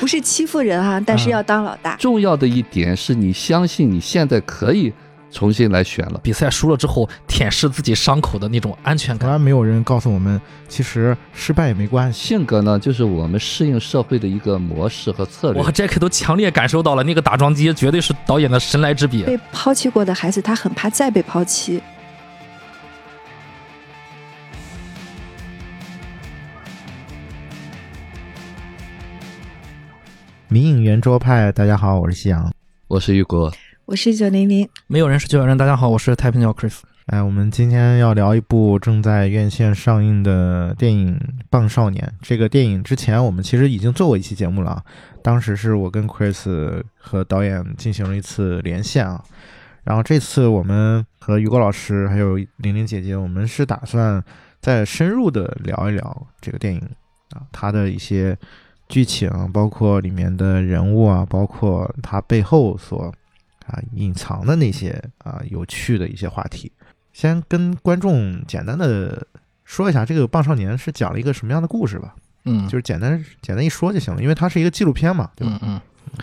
不是欺负人啊，但是要当老大。重要的一点是你相信你现在可以重新来选了。比赛输了之后，舔舐自己伤口的那种安全感。从来没有人告诉我们，其实失败也没关系。性格呢，就是我们适应社会的一个模式和策略。我和 Jack 都强烈感受到了，那个打桩机绝对是导演的神来之笔。被抛弃过的孩子，他很怕再被抛弃。迷影圆桌派，大家好，我是夕阳，我是雨果，我是九零零，没有人是九九人。大家好，我是太平鸟 Chris。哎，我们今天要聊一部正在院线上映的电影《棒少年》。这个电影之前我们其实已经做过一期节目了，当时是我跟 Chris 和导演进行了一次连线啊。然后这次我们和雨果老师还有玲玲姐姐，我们是打算再深入的聊一聊这个电影啊，它的一些。剧情包括里面的人物啊，包括它背后所啊隐藏的那些啊有趣的一些话题。先跟观众简单的说一下，这个《棒少年》是讲了一个什么样的故事吧？嗯，就是简单简单一说就行了，因为它是一个纪录片嘛，对吧？嗯嗯，《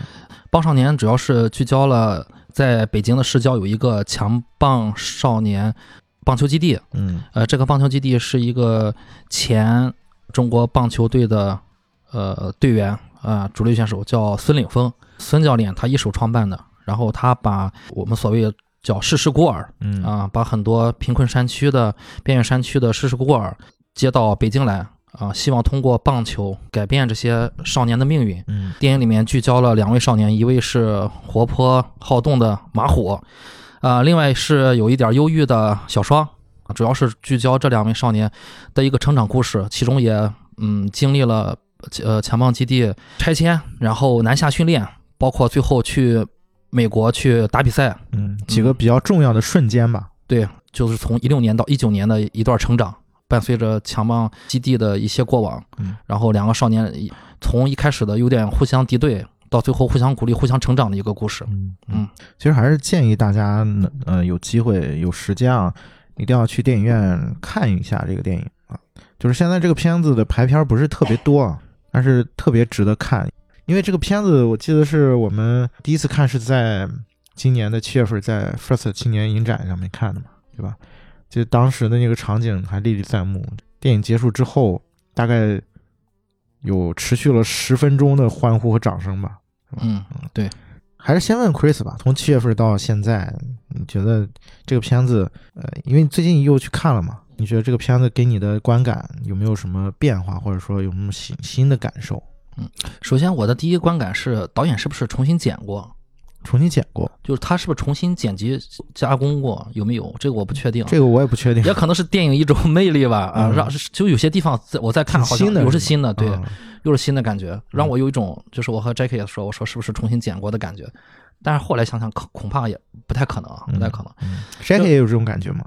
棒少年》主要是聚焦了在北京的市郊有一个强棒少年棒球基地。嗯，呃，这个棒球基地是一个前中国棒球队的。呃，队员啊，主力选手叫孙岭峰，孙教练他一手创办的。然后他把我们所谓叫世事孤儿，嗯啊，把很多贫困山区的边远山区的世事孤儿接到北京来啊，希望通过棒球改变这些少年的命运。嗯，电影里面聚焦了两位少年，一位是活泼好动的马虎，啊，另外是有一点忧郁的小双，主要是聚焦这两位少年的一个成长故事，其中也嗯经历了。呃，强棒基地拆迁，然后南下训练，包括最后去美国去打比赛，嗯，几个比较重要的瞬间吧。对，就是从一六年到一九年的一段成长，伴随着强棒基地的一些过往，嗯，然后两个少年从一开始的有点互相敌对，到最后互相鼓励、互相成长的一个故事。嗯嗯，其实还是建议大家，呃，有机会有时间啊，一定要去电影院看一下这个电影啊。就是现在这个片子的排片不是特别多啊。但是特别值得看，因为这个片子我记得是我们第一次看是在今年的七月份，在 First 青年影展上面看的嘛，对吧？就当时的那个场景还历历在目。电影结束之后，大概有持续了十分钟的欢呼和掌声吧。嗯，对。还是先问 Chris 吧，从七月份到现在，你觉得这个片子，呃，因为最近又去看了嘛？你觉得这个片子给你的观感有没有什么变化，或者说有什么新新的感受？嗯，首先我的第一观感是导演是不是重新剪过？重新剪过，就是他是不是重新剪辑加工过？有没有？这个我不确定。这个我也不确定。也可能是电影一种 魅力吧。啊，让就有些地方我在看，好像又是新的，对，又是新的感觉，让我有一种就是我和 Jackie 也说，我说是不是重新剪过的感觉？但是后来想想，恐恐怕也不太可能，不太可能。Jackie 也有这种感觉吗？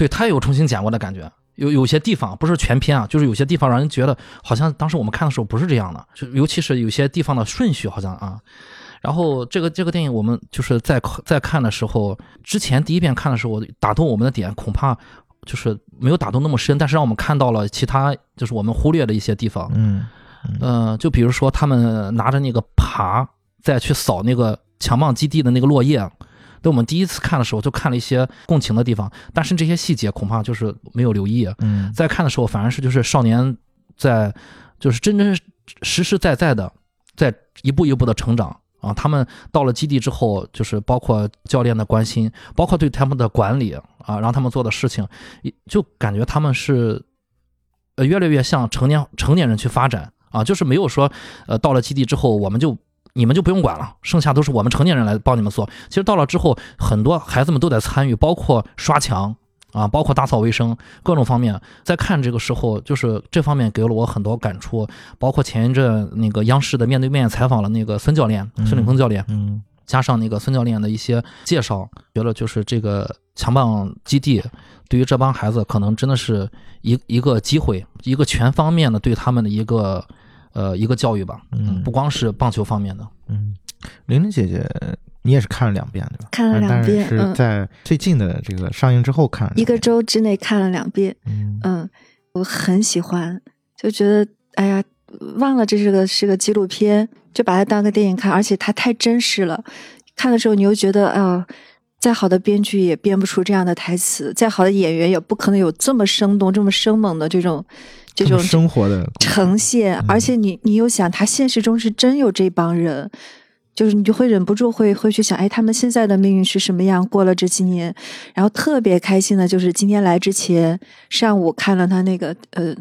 对他有重新剪过的感觉，有有些地方不是全篇啊，就是有些地方让人觉得好像当时我们看的时候不是这样的，就尤其是有些地方的顺序好像啊。然后这个这个电影我们就是在在看的时候，之前第一遍看的时候打动我们的点恐怕就是没有打动那么深，但是让我们看到了其他就是我们忽略的一些地方。嗯嗯，就比如说他们拿着那个耙再去扫那个强棒基地的那个落叶。对我们第一次看的时候，就看了一些共情的地方，但是这些细节恐怕就是没有留意。嗯，在看的时候，反而是就是少年在，就是真真实实在在的在一步一步的成长啊。他们到了基地之后，就是包括教练的关心，包括对他们的管理啊，让他们做的事情，就感觉他们是呃越来越像成年成年人去发展啊，就是没有说呃到了基地之后我们就。你们就不用管了，剩下都是我们成年人来帮你们做。其实到了之后，很多孩子们都在参与，包括刷墙啊，包括打扫卫生，各种方面。在看这个时候，就是这方面给了我很多感触。包括前一阵那个央视的面对面采访了那个孙教练，孙岭峰教练，嗯，加上那个孙教练的一些介绍，觉得就是这个强棒基地对于这帮孩子可能真的是一一个机会，一个全方面的对他们的一个。呃，一个教育吧，嗯，不光是棒球方面的，嗯，玲玲姐姐，你也是看了两遍对吧？看了两遍，是在最近的这个上映之后看，一个周之内看了两遍，嗯。嗯，我很喜欢，就觉得哎呀，忘了这是个是个纪录片，就把它当个电影看，而且它太真实了。看的时候你又觉得啊、再好的编剧也编不出这样的台词，再好的演员也不可能有这么生动、这么生猛的这种这种生活的呈现，嗯而且你你又想，他现实中是真有这帮人，就是你就会忍不住会会去想，哎，他们现在的命运是什么样？过了这几年，然后特别开心的就是今天来之前上午看了他那个呃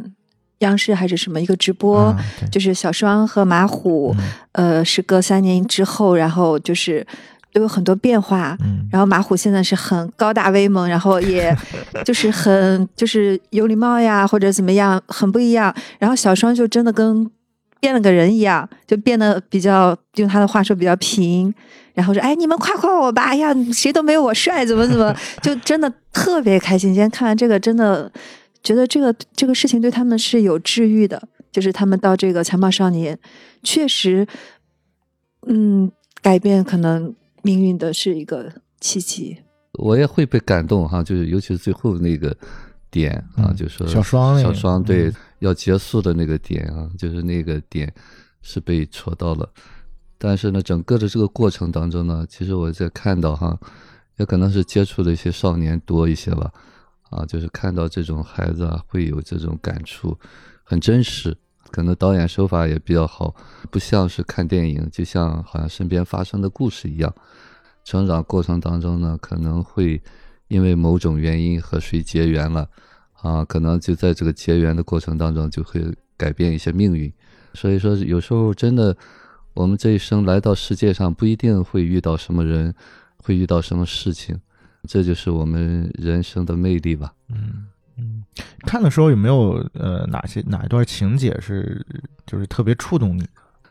央视还是什么一个直播，啊就是小双和马虎，嗯呃，时隔三年之后，然后就是都有很多变化，嗯然后马虎现在是很高大威猛，然后也 就是很就是有礼貌呀，或者怎么样，很不一样。然后小双就真的跟变了个人一样，就变得比较用他的话说比较平，然后说：“哎，你们夸夸我吧！哎呀，谁都没有我帅，怎么怎么，就真的特别开心。今天看完这个，真的觉得这个这个事情对他们是有治愈的，就是他们到这个残暴少年，确实，嗯，改变可能命运的是一个契机。我也会被感动哈，就是尤其是最后那个点啊，嗯就说小双小双对、嗯要结束的那个点啊，就是那个点是被戳到了。但是呢，整个的这个过程当中呢，其实我在看到哈，也可能是接触的一些少年多一些吧，啊，就是看到这种孩子啊，会有这种感触，很真实。可能导演手法也比较好，不像是看电影，就像好像身边发生的故事一样。成长过程当中呢，可能会因为某种原因和谁结缘了，啊，可能就在这个结缘的过程当中就会改变一些命运。所以说，有时候真的，我们这一生来到世界上，不一定会遇到什么人，会遇到什么事情，这就是我们人生的魅力吧。嗯嗯，看的时候有没有呃哪些哪一段情节是就是特别触动你？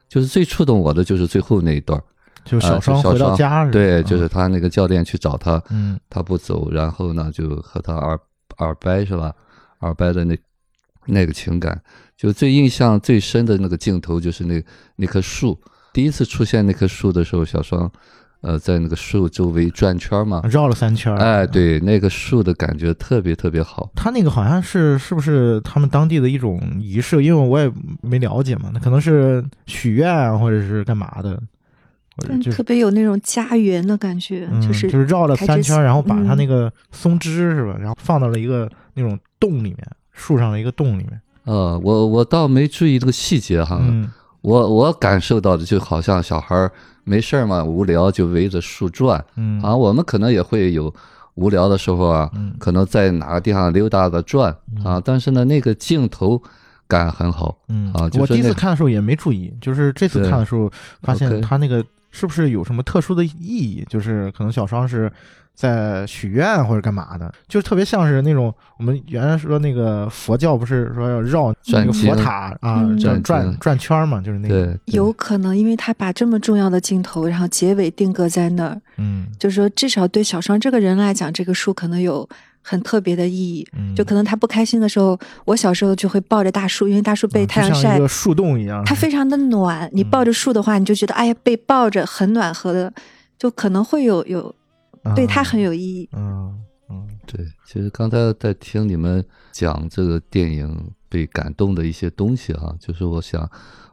就是最触动我的就是最后那一段，就小双回到双家是吧？对，就嗯是他那个教练去找他，嗯。他不走，然后呢就和他耳耳掰是吧？耳掰的那那个情感，就最印象最深的那个镜头就是那那棵树，第一次出现那棵树的时候，小双呃在那个树周围转圈嘛，绕了三圈儿。哎，对，那个树的感觉特别特别好。他那个好像是是不是他们当地的一种仪式？因为我也没了解嘛，那可能是许愿啊或者是干嘛的，特别有那种家园的感觉，嗯，就是就是绕了三圈，然后把它嗯那个松枝是吧，然后放到了一个那种洞里面，树上的一个洞里面。呃，我我倒没注意这个细节哈，嗯我我感受到的就好像小孩儿没事儿嘛，无聊就围着树转。嗯。啊，我们可能也会有无聊的时候啊，嗯。可能在哪个地方溜达的转啊，但是呢，那个镜头感很好。嗯。啊，就我第一次看的时候也没注意，就是这次看的时候发现他那个是不是有什么特殊的意义？就是可能小双是在许愿或者干嘛的，就特别像是那种我们原来说那个佛教不是说要绕那个佛塔啊，嗯。转转转转圈儿嘛，就是那个对，有可能，因为他把这么重要的镜头，然后结尾定格在那儿，嗯。就是说至少对小双这个人来讲，这个树可能有很特别的意义。嗯，就可能他不开心的时候，我小时候就会抱着大树，因为大树被啊太阳晒就像一个，树洞一样，它非常的暖。你嗯抱着树的话，你就觉得哎呀，被抱着很暖和的，就可能会有有对他很有意义。嗯嗯对，其实刚才在听你们讲这个电影被感动的一些东西哈、就是我想，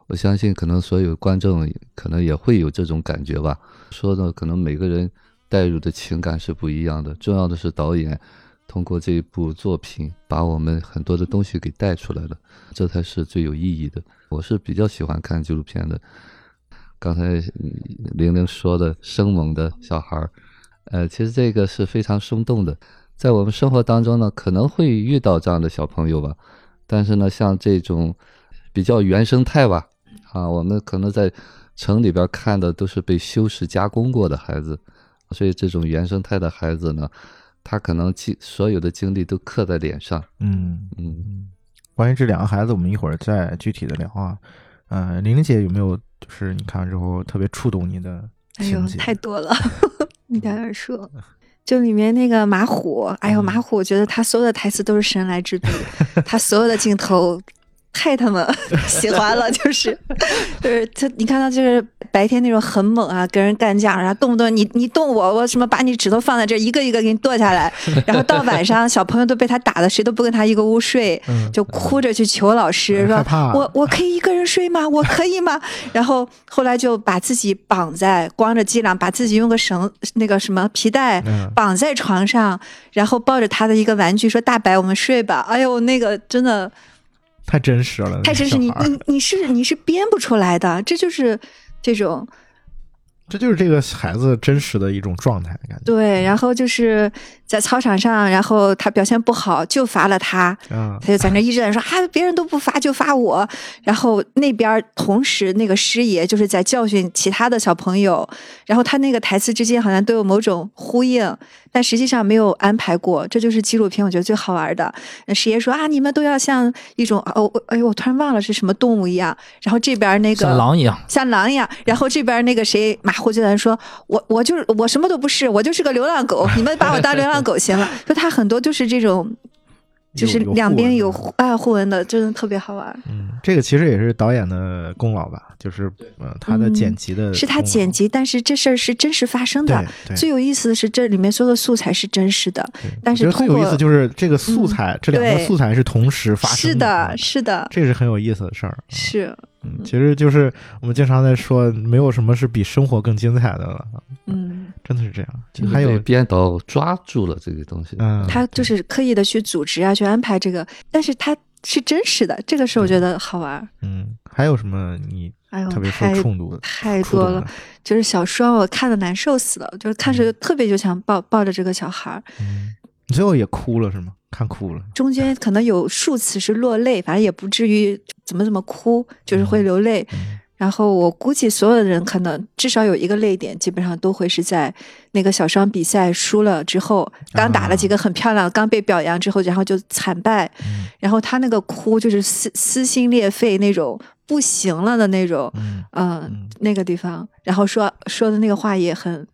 我相信可能所有观众可能也会有这种感觉吧。说的可能每个人带入的情感是不一样的，重要的是导演通过这一部作品把我们很多的东西给带出来了，这才是最有意义的。我是比较喜欢看纪录片的。刚才玲玲说的生猛的小孩儿，呃，其实这个是非常生动的。在我们生活当中呢，可能会遇到这样的小朋友吧，但是呢，像这种比较原生态吧，啊，我们可能在城里边看的都是被修饰加工过的孩子，所以这种原生态的孩子呢，他可能经所有的经历都刻在脸上，嗯嗯。嗯。关于这两个孩子，我们一会儿再具体的聊啊。呃，玲玲姐有没有就是你看完之后特别触动你的哎呦情，节？太多了，你在那儿说。就里面那个马虎，哎呦，嗯马虎，我觉得他所有的台词都是神来之笔，他所有的镜头太他们 喜欢了，就是 就是他，你看他就是白天那种很猛啊，跟人干架，然后动不动你你动我，我什么把你指头放在这儿，一个一个给你剁下来，然后到晚上小朋友都被他打的，谁都不跟他一个屋睡，嗯就哭着去求老师说我我可以一个人睡吗？我可以吗？然后后来就把自己绑在光着脊梁，把自己用个绳那个什么皮带嗯绑在床上，然后抱着他的一个玩具说：“大白，我们睡吧。”哎呦，那个真的太真实了，太真实，你你你是你是编不出来的，这就是这种这就是这个孩子真实的一种状态，感觉对。然后就是在操场上，然后他表现不好，就罚了他，啊，他就在那一直在说啊，别人都不罚就罚我。然后那边同时那个师爷就是在教训其他的小朋友，然后他那个台词之间好像都有某种呼应，但实际上没有安排过。这就是纪录片我觉得最好玩的。那师爷说啊，你们都要像一种哦，我哎呦，我突然忘了是什么动物一样。然后这边那个像狼一样。像狼一样，然后这边那个谁马虎就在说，我我就是我什么都不是，我就是个流浪狗，你们把我当流浪狗行了。就他很多就是这种，就是两边有互啊互文的，真的特别好玩。嗯，这个其实也是导演的功劳吧，就是呃他的嗯剪辑的是他剪辑，但是这事儿是真实发生的。最有意思的是，这里面所有的素材是真实的，但我觉得最有意思就是这个素材，这两个素材是同时发生是的，的，是的，这是很有意思的事儿。是，嗯，其实就是我们经常在说，没有什么是比生活更精彩的了，嗯，真的是这样。就还有编导抓住了这个东西。嗯，他就是刻意的去组织啊，去安排这个，但是他是真实的，这个是我觉得好玩。嗯，还有什么你哎呦，特别受太触动的？太多了。就是小说，我看的难受死了，就是看着特别就想抱抱着这个小孩儿，嗯，你最后也哭了是吗？看哭了。中间可能有数次是落泪，反正也不至于怎么怎么哭，就是会流泪。嗯然后我估计所有的人可能至少有一个泪点，基本上都会是在那个小双比赛输了之后，刚打了几个很漂亮，刚被表扬之后，然后就惨败，嗯然后他那个哭就是撕撕心裂肺那种，不行了的那种，嗯，那个地方，然后说说的那个话也很，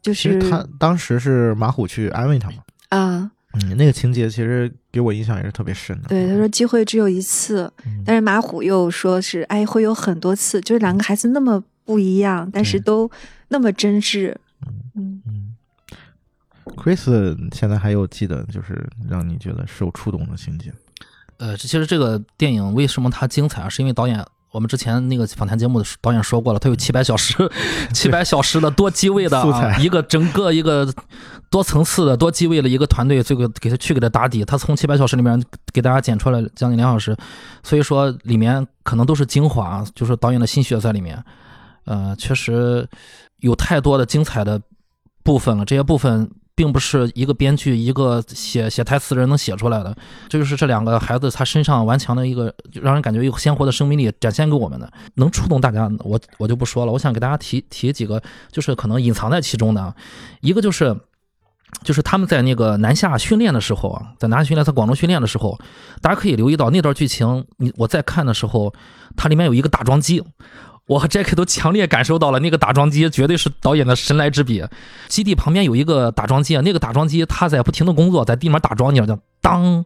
就是他当时是马虎去安慰他嘛。啊，嗯，那个情节其实给我印象也是特别深的。对，他说机会只有一次，嗯但是马虎又说是哎会有很多次，就是两个孩子那么不一样，但是都那么真挚，嗯。嗯，Chris 现在还有记得就是让你觉得受触动的情节？呃，这其实这个电影为什么它精彩啊？是因为导演，我们之前那个访谈节目的导演说过了，他有七百小时，七百小时的多机位的啊，素材一个整个一个多层次的多机位的一个团队，这个给他去给他打底，他从七百小时里面给大家剪出来将近两小时，所以说里面可能都是精华，就是导演的心血在里面。呃，确实有太多的精彩的部分了，这些部分并不是一个编剧、一个写写台词的人能写出来的。这就是这两个孩子他身上顽强的一个，让人感觉有鲜活的生命力展现给我们的，能触动大家，我我就不说了。我想给大家提提几个，就是可能隐藏在其中的，一个就是。就是他们在那个南下训练的时候啊，在南下训练，在广州训练的时候，大家可以留意到那段剧情。你我在看的时候，它里面有一个打桩机，我和 Jack 都强烈感受到了那个打桩机绝对是导演的神来之笔。基地旁边有一个打桩机啊，那个打桩机它在不停的工作，在地面打桩，你知道叫当。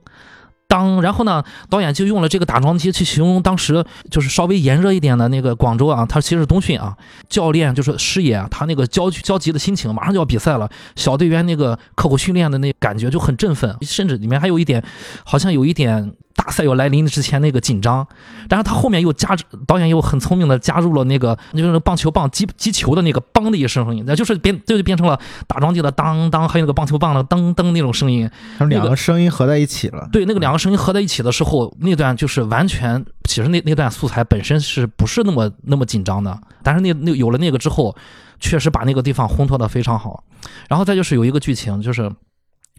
当，然后呢，导演就用了这个打桩机去形容当时就是稍微炎热一点的那个广州啊，他其实是冬训啊，教练就是师爷啊，他那个焦焦急的心情，马上就要比赛了，小队员那个刻苦训练的那感觉就很振奋，甚至里面还有一点，好像有一点大赛要来临之前那个紧张，然后他后面又加导演又很聪明的加入了那个就是棒球棒击击球的那个梆的一声声音，那就是变这就变成了打桩机的当当，还有那个棒球棒的噔噔那种声音，他们两个声音合在一起了。对，那个两个声音合在一起的时候，那段就是完全，其实那那段素材本身是不是那么那么紧张的？但是那那有了那个之后，确实把那个地方烘托的非常好。然后再就是有一个剧情，就是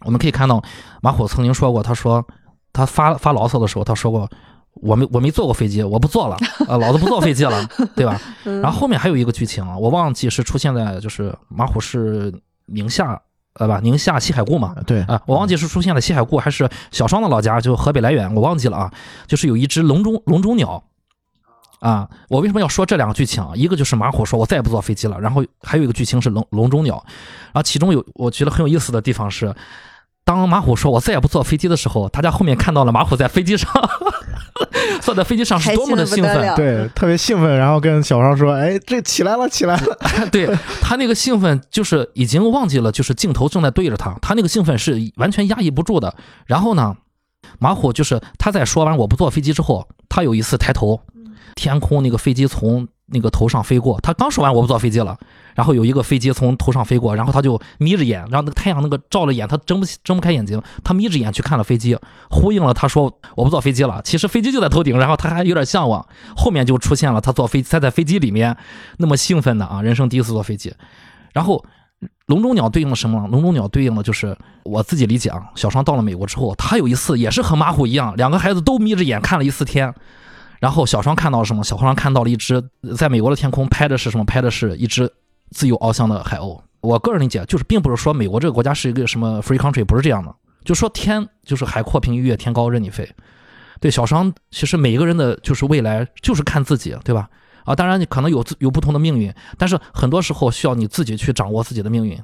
我们可以看到马虎曾经说过，他说他发发牢骚的时候，他说过。我没我没坐过飞机，我不坐了，啊，老子不坐飞机了，对吧？嗯然后后面还有一个剧情啊，我忘记是出现在就是马虎是宁夏呃吧，宁夏西海固嘛，对啊，我忘记是出现了西海固还是小双的老家，就河北来源，我忘记了啊。就是有一只笼中笼中鸟，啊，我为什么要说这两个剧情啊？一个就是马虎说我再也不坐飞机了，然后还有一个剧情是笼笼中鸟，然后其中有我觉得很有意思的地方是，当马虎说我再也不坐飞机的时候，大家后面看到了马虎在飞机上。坐在飞机上是多么的兴奋。对，特别兴奋，然后跟小双说：“哎，这起来了，起来了。对他那个兴奋，就是已经忘记了，就是镜头正在对着他，他那个兴奋是完全压抑不住的。然后呢，马虎就是他在说完我不坐飞机之后，他有一次抬头，天空那个飞机从那个头上飞过，他刚说完我不坐飞机了，然后有一个飞机从头上飞过，然后他就眯着眼，然后那个太阳那个照了眼，他睁不起睁不开眼睛，他眯着眼去看了飞机，呼应了他说我不坐飞机了。其实飞机就在头顶，然后他还有点向往，后面就出现了他坐飞他在飞机里面那么兴奋的啊，人生第一次坐飞机。然后笼中鸟对应了什么？笼中鸟对应的就是我自己理解啊。小双到了美国之后，他有一次也是和马虎一样，两个孩子都眯着眼看了一次天。然后小双看到了什么？小双看到了一只在美国的天空拍的是什么？拍的是一只自由翱翔的海鸥。我个人理解就是，并不是说美国这个国家是一个什么 free country，不是这样的。就说天就是海阔凭鱼跃，天高任你飞。对小双，其实每一个人的就是未来就是看自己，对吧？啊，当然你可能有自有不同的命运，但是很多时候需要你自己去掌握自己的命运。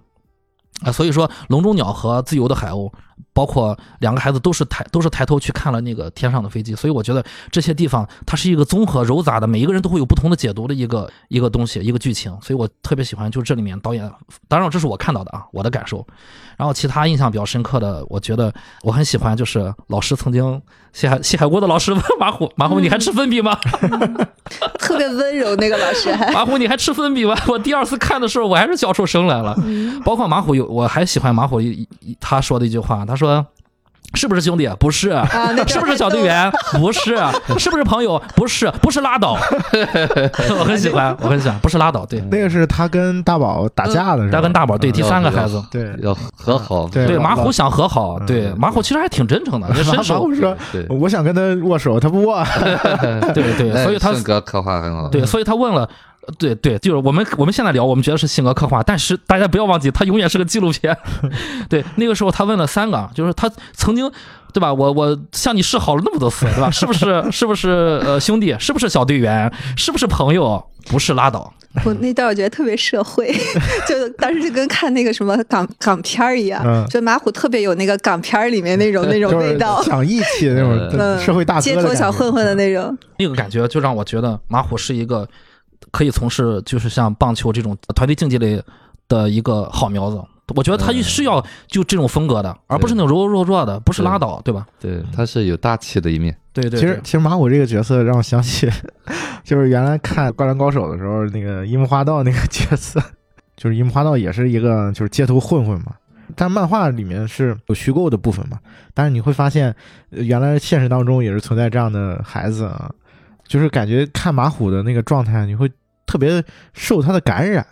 啊，所以说笼中鸟和自由的海鸥，包括两个孩子都是抬都是抬头去看了那个天上的飞机，所以我觉得这些地方它是一个综合糅杂的，每一个人都会有不同的解读的一个一个东西，一个剧情，所以我特别喜欢，就是这里面导演，当然这是我看到的啊，我的感受。然后其他印象比较深刻的，我觉得我很喜欢，就是老师曾经谢海谢海锅的老师问马虎，马虎你还吃粉笔吗？特别温柔那个老师还。马虎你还吃粉笔吗？我第二次看的时候，我还是笑出声来了。包括马虎有，我还喜欢马虎一一他说的一句话，他说。是不是兄弟？不是。那 是不是小队员？不是。是不是朋友？不是。不是拉倒。我很喜欢，我很喜欢。不是拉倒，对。那个是他跟大宝打架的时候，他跟大宝对第三个孩子，对，要和好。对对，马虎想和好，对马虎其实还挺真诚的，伸手马虎说对：“我想跟他握手，他不握。对对，所以他性格刻画很好。对，所以他问了。对对，就是我们我们现在聊，我们觉得是性格刻画，但是大家不要忘记，他永远是个纪录片。对，那个时候他问了三个，就是他曾经，对吧？我我向你示好了那么多次，对吧？是不是是不是呃兄弟？是不是小队员？是不是朋友？不是拉倒。我那段我觉得特别社会，就当时就跟看那个什么港港片儿一样，嗯就马虎特别有那个港片儿里面那种那”种味道，讲义气的那种嗯社会大哥街头小混混的那种。那个感觉就让我觉得马虎是一个可以从事就是像棒球这种团队竞技类的一个好苗子。我觉得他是要就这种风格的，而不是那种柔柔弱弱的，不是拉倒，对吧？对，他是有大气的一面。对对，其实其实马虎这个角色让我想起，就是原来看《灌篮高手》的时候，那个樱木花道那个角色，就是樱木花道也是一个就是街头混混嘛。但漫画里面是有虚构的部分嘛，但是你会发现，呃原来现实当中也是存在这样的孩子啊，就是感觉看马虎的那个状态，你会特别受他的感染，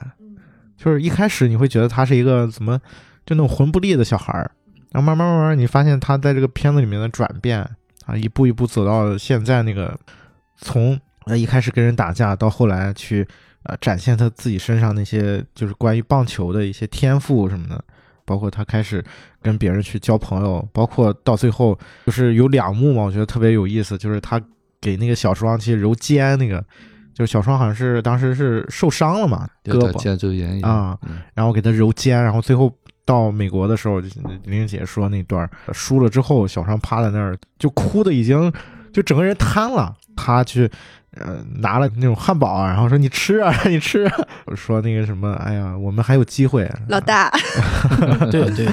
就是一开始你会觉得他是一个怎么就那种魂不吝的小孩儿，然后慢慢慢慢你发现他在这个片子里面的转变啊，一步一步走到现在那个从呃一开始跟人打架到后来去呃展现他自己身上那些就是关于棒球的一些天赋什么的，包括他开始跟别人去交朋友，包括到最后就是有两幕嘛，我觉得特别有意思，就是他给那个小双去揉肩那个。就是小双好像是当时是受伤了嘛，有点胳膊。肩周炎啊。嗯然后给他揉肩，然后最后到美国的时候，玲玲姐说那段输了之后，小双趴在那儿就哭的已经就整个人瘫了，他去呃拿了那种汉堡啊，然后说你吃啊你吃啊，说那个什么，哎呀，我们还有机会，老大，对 对对。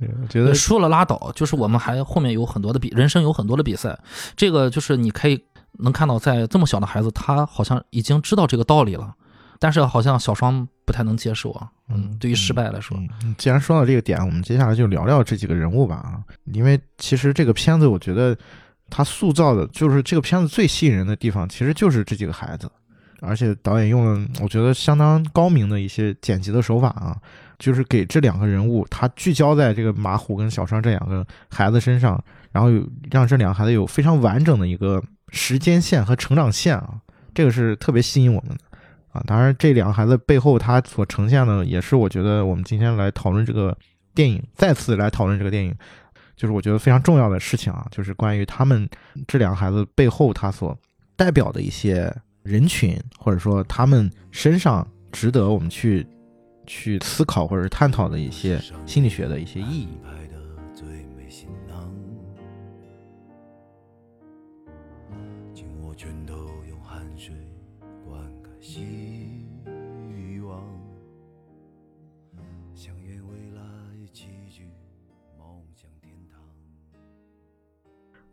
对我觉得输了拉倒，就是我们还后面有很多的比人生有很多的比赛，这个就是你可以能看到，在这么小的孩子，他好像已经知道这个道理了，但是好像小双不太能接受啊。嗯，对于失败来说，嗯，既然说到这个点，我们接下来就聊聊这几个人物吧啊，因为其实这个片子我觉得他塑造的就是这个片子最吸引人的地方，其实就是这几个孩子，而且导演用了我觉得相当高明的一些剪辑的手法啊，就是给这两个人物他聚焦在这个马虎跟小双这两个孩子身上，然后有让这两个孩子有非常完整的一个时间线和成长线啊，这个是特别吸引我们的。啊，当然，这两个孩子背后他所呈现的，也是我觉得我们今天来讨论这个电影，再次来讨论这个电影，就是我觉得非常重要的事情啊，就是关于他们这两个孩子背后他所代表的一些人群，或者说他们身上值得我们去去思考或者探讨的一些心理学的一些意义。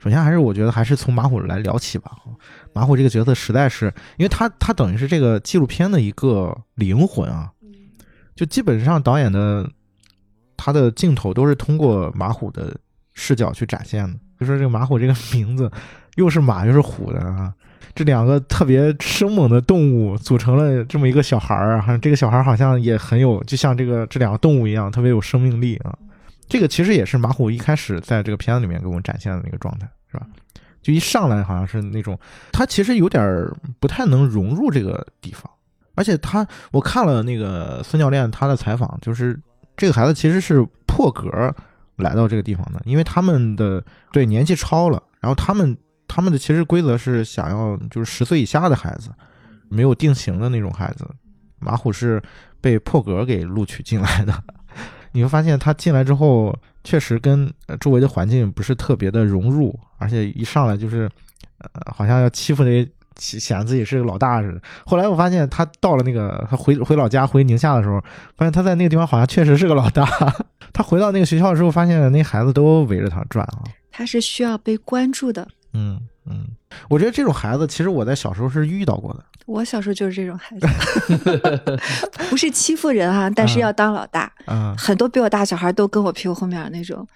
首先还是我觉得还是从马虎来聊起吧。马虎这个角色实在是，因为他他等于是这个纪录片的一个灵魂啊，就基本上导演的他的镜头都是通过马虎的视角去展现的。就说这个马虎这个名字又是马又是虎的啊，这两个特别生猛的动物组成了这么一个小孩儿啊，这个小孩儿好像也很有，就像这个这两个动物一样，特别有生命力啊。这个其实也是马虎一开始在这个片子里面给我们展现的那个状态，是吧？就一上来好像是那种，他其实有点不太能融入这个地方，而且他我看了那个孙教练他的采访，就是这个孩子其实是破格来到这个地方的，因为他们的对年纪超了，然后他们他们的其实规则是想要就是十岁以下的孩子，没有定型的那种孩子，马虎是被破格给录取进来的。你会发现他进来之后，确实跟呃周围的环境不是特别的融入，而且一上来就是，呃，好像要欺负那些显显得自己是个老大似的。后来我发现他到了那个他回回老家回宁夏的时候，发现他在那个地方好像确实是个老大。他回到那个学校的时候，发现那孩子都围着他转啊。他是需要被关注的。嗯嗯，我觉得这种孩子其实我在小时候是遇到过的。我小时候就是这种孩子，不是欺负人哈、但是要当老大。嗯很多比我大小孩都跟我屁股后面儿那种，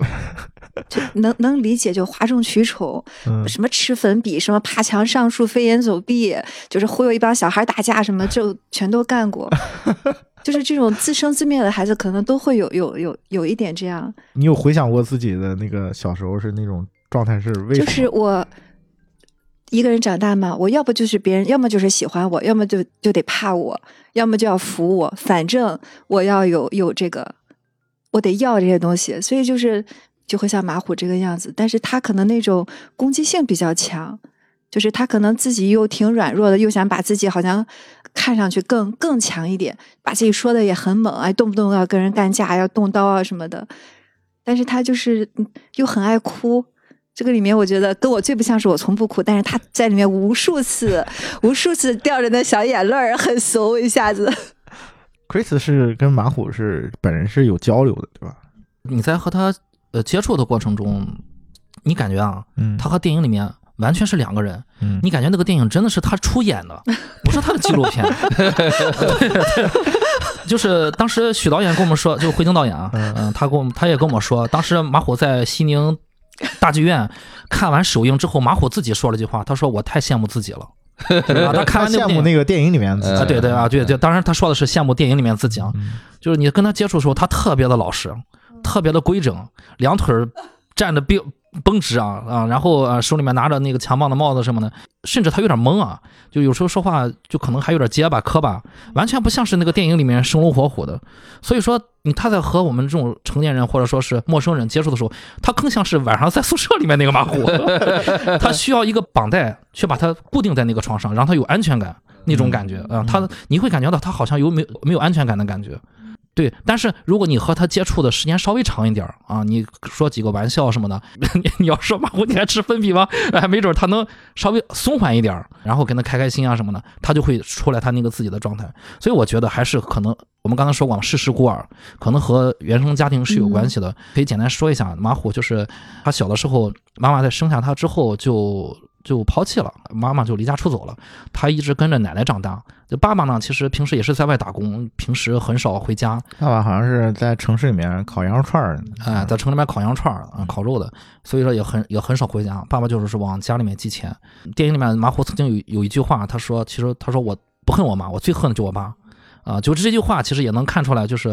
就能能理解，就哗众取宠，嗯什么吃粉笔，什么爬墙上树、飞檐走壁，就是忽悠一帮小孩打架，什么就全都干过。就是这种自生自灭的孩子，可能都会有有有有一点这样。你有回想过自己的那个小时候是那种状态是为什么就？是我一个人长大嘛，我要不就是别人，要么就是喜欢我，要么就就得怕我，要么就要服我，反正我要有有这个，我得要这些东西，所以就是就会像马虎这个样子，但是他可能那种攻击性比较强，就是他可能自己又挺软弱的，又想把自己好像看上去更更强一点，把自己说的也很猛，哎，动不动要跟人干架，要动刀啊什么的，但是他就是又很爱哭。这个里面，我觉得跟我最不像是我从不哭，但是他在里面无数次、无数次掉着那小眼泪儿，很怂一下子。Chris 是跟马虎是本人是有交流的，对吧？你在和他呃接触的过程中，你感觉啊，嗯，他和电影里面完全是两个人。嗯你感觉那个电影真的是他出演的，不是他的纪录片。对 对就是当时许导演跟我们说，就回京导演啊，嗯嗯，他跟我们他也跟我说，当时马虎在西宁 大剧院看完首映之后，马虎自己说了句话，他说我太羡慕自己了。啊 他看完那部羡电影慕那个电影里面自己。啊，对对啊，对对，当然他说的是羡慕电影里面自己啊，嗯。就是你跟他接触的时候，他特别的老实，特别的规整，两腿儿站的绷绷直啊啊，然后啊手里面拿着那个强棒的帽子什么的，甚至他有点懵啊，就有时候说话就可能还有点结巴磕巴，完全不像是那个电影里面生龙活虎的。所以说，你他在和我们这种成年人或者说是陌生人接触的时候，他更像是晚上在宿舍里面那个马虎，他需要一个绑带去把他固定在那个床上，让他有安全感那种感觉啊，他你会感觉到他好像有没有没有安全感的感觉。对，但是如果你和他接触的时间稍微长一点儿啊，你说几个玩笑什么的，你你要说马虎你还吃粉笔吗？哎，没准儿他能稍微松缓一点儿，然后跟他开开心啊什么的，他就会出来他那个自己的状态。所以我觉得还是可能我们刚才说过嘛，世事孤儿，可能和原生家庭是有关系的。可以简单说一下，马虎就是他小的时候，妈妈在生下他之后就就抛弃了，妈妈就离家出走了，他一直跟着奶奶长大。就爸爸呢，其实平时也是在外打工，平时很少回家。爸爸好像是在城市里面烤羊肉串儿，哎，在城里面烤羊串儿啊，烤肉的，所以说也很也很少回家。爸爸就是往家里面寄钱。电影里面马虎曾经有有一句话，他说：“其实他说我不恨我妈，我最恨的就我爸。”啊，就这句话其实也能看出来，就是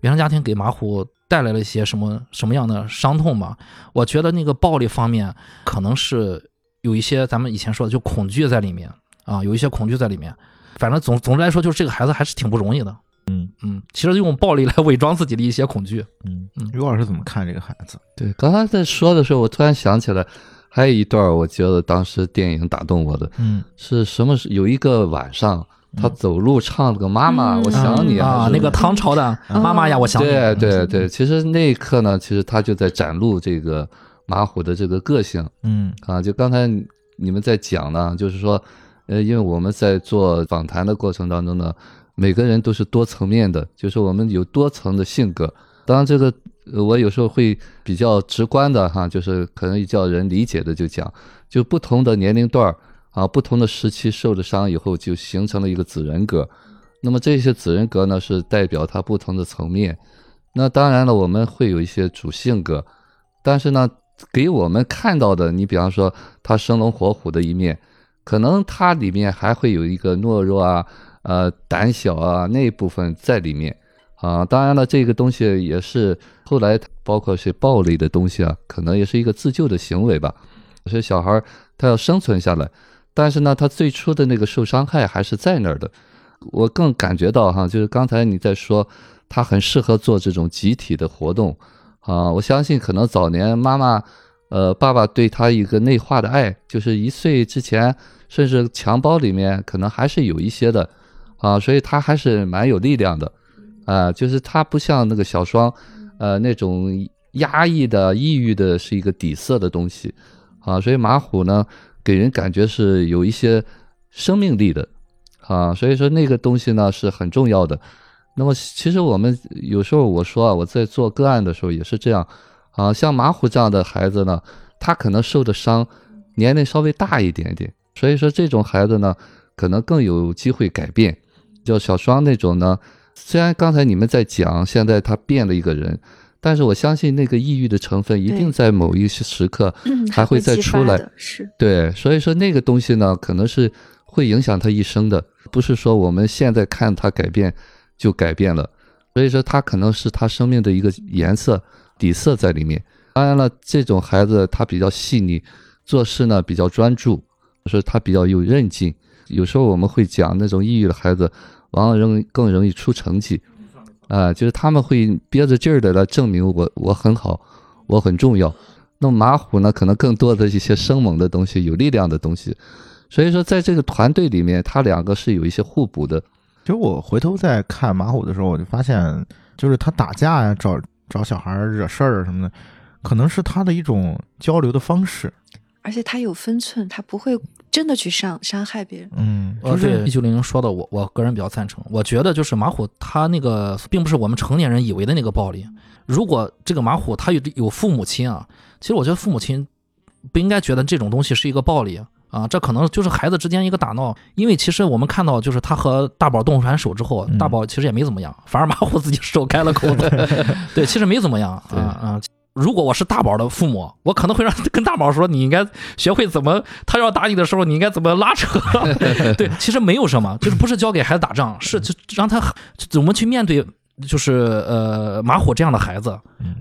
原生家庭给马虎带来了一些什么什么样的伤痛吧。我觉得那个暴力方面可能是有一些咱们以前说的就恐惧在里面啊，有一些恐惧在里面。反正总总之来说，就是这个孩子还是挺不容易的。嗯嗯，其实用暴力来伪装自己的一些恐惧。嗯嗯于老师怎么看这个孩子？对，刚才在说的时候，我突然想起来，还有一段我觉得当时电影打动我的嗯是什么？是有一个晚上，他走路唱了个“妈妈，嗯我想你”，啊，那个唐朝的妈妈呀，我想你。对对对，其实那一刻呢，其实他就在展露这个马虎的这个个性嗯啊。就刚才你们在讲呢，就是说，呃，因为我们在做访谈的过程当中呢，每个人都是多层面的，就是我们有多层的性格。当然，这个呃我有时候会比较直观的哈，就是可能叫人理解的就讲，就不同的年龄段儿啊，不同的时期受的伤以后，就形成了一个子人格。那么这些子人格呢，是代表他不同的层面。那当然了，我们会有一些主性格，但是呢，给我们看到的，你比方说他生龙活虎的一面，可能他里面还会有一个懦弱啊、呃胆小啊那一部分在里面啊。当然了，这个东西也是后来包括是暴力的东西啊，可能也是一个自救的行为吧。所以小孩他要生存下来，但是呢，他最初的那个受伤害还是在那儿的。我更感觉到哈，就是刚才你在说，他很适合做这种集体的活动啊。我相信可能早年妈妈，呃，爸爸对他一个内化的爱，就是一岁之前，甚至襁褓里面可能还是有一些的啊，所以他还是蛮有力量的啊。就是他不像那个小双，呃，那种压抑的、抑郁的，是一个底色的东西啊。所以马虎呢，给人感觉是有一些生命力的。啊，所以说那个东西呢是很重要的。那么其实我们有时候我说啊，我在做个案的时候也是这样啊。像马虎这样的孩子呢，他可能受的伤年龄稍微大一点点，所以说这种孩子呢，可能更有机会改变。叫小双那种呢，虽然刚才你们在讲，现在他变了一个人，但是我相信那个抑郁的成分一定在某一些时刻还会再出来。是对，所以说那个东西呢，可能是会影响他一生的。不是说我们现在看他改变就改变了，所以说他可能是他生命的一个颜色底色在里面。当然了，这种孩子他比较细腻，做事呢比较专注，所以他比较有韧劲。有时候我们会讲那种抑郁的孩子，往往容更容易出成绩，啊，就是他们会憋着劲儿的来证明我我很好，我很重要。那么马虎呢，可能更多的一些生猛的东西，有力量的东西。所以说，在这个团队里面，他两个是有一些互补的。其实我回头再看马虎的时候，我就发现，就是他打架呀、找找小孩儿惹事儿什么的，可能是他的一种交流的方式。而且他有分寸，他不会真的去伤伤害别人。嗯，呃，就是对一九零说的，我我个人比较赞成。我觉得就是马虎他那个，并不是我们成年人以为的那个暴力。如果这个马虎他有有父母亲啊，其实我觉得父母亲不应该觉得这种东西是一个暴力啊，这可能就是孩子之间一个打闹。因为其实我们看到，就是他和大宝动完手之后，嗯大宝其实也没怎么样，反而马虎自己手开了口子，对，其实没怎么样啊啊。如果我是大宝的父母，我可能会让跟大宝说，你应该学会怎么，他要打你的时候，你应该怎么拉扯。对，其实没有什么，就是不是教给孩子打仗，是就让他怎么去面对，就是呃马虎这样的孩子。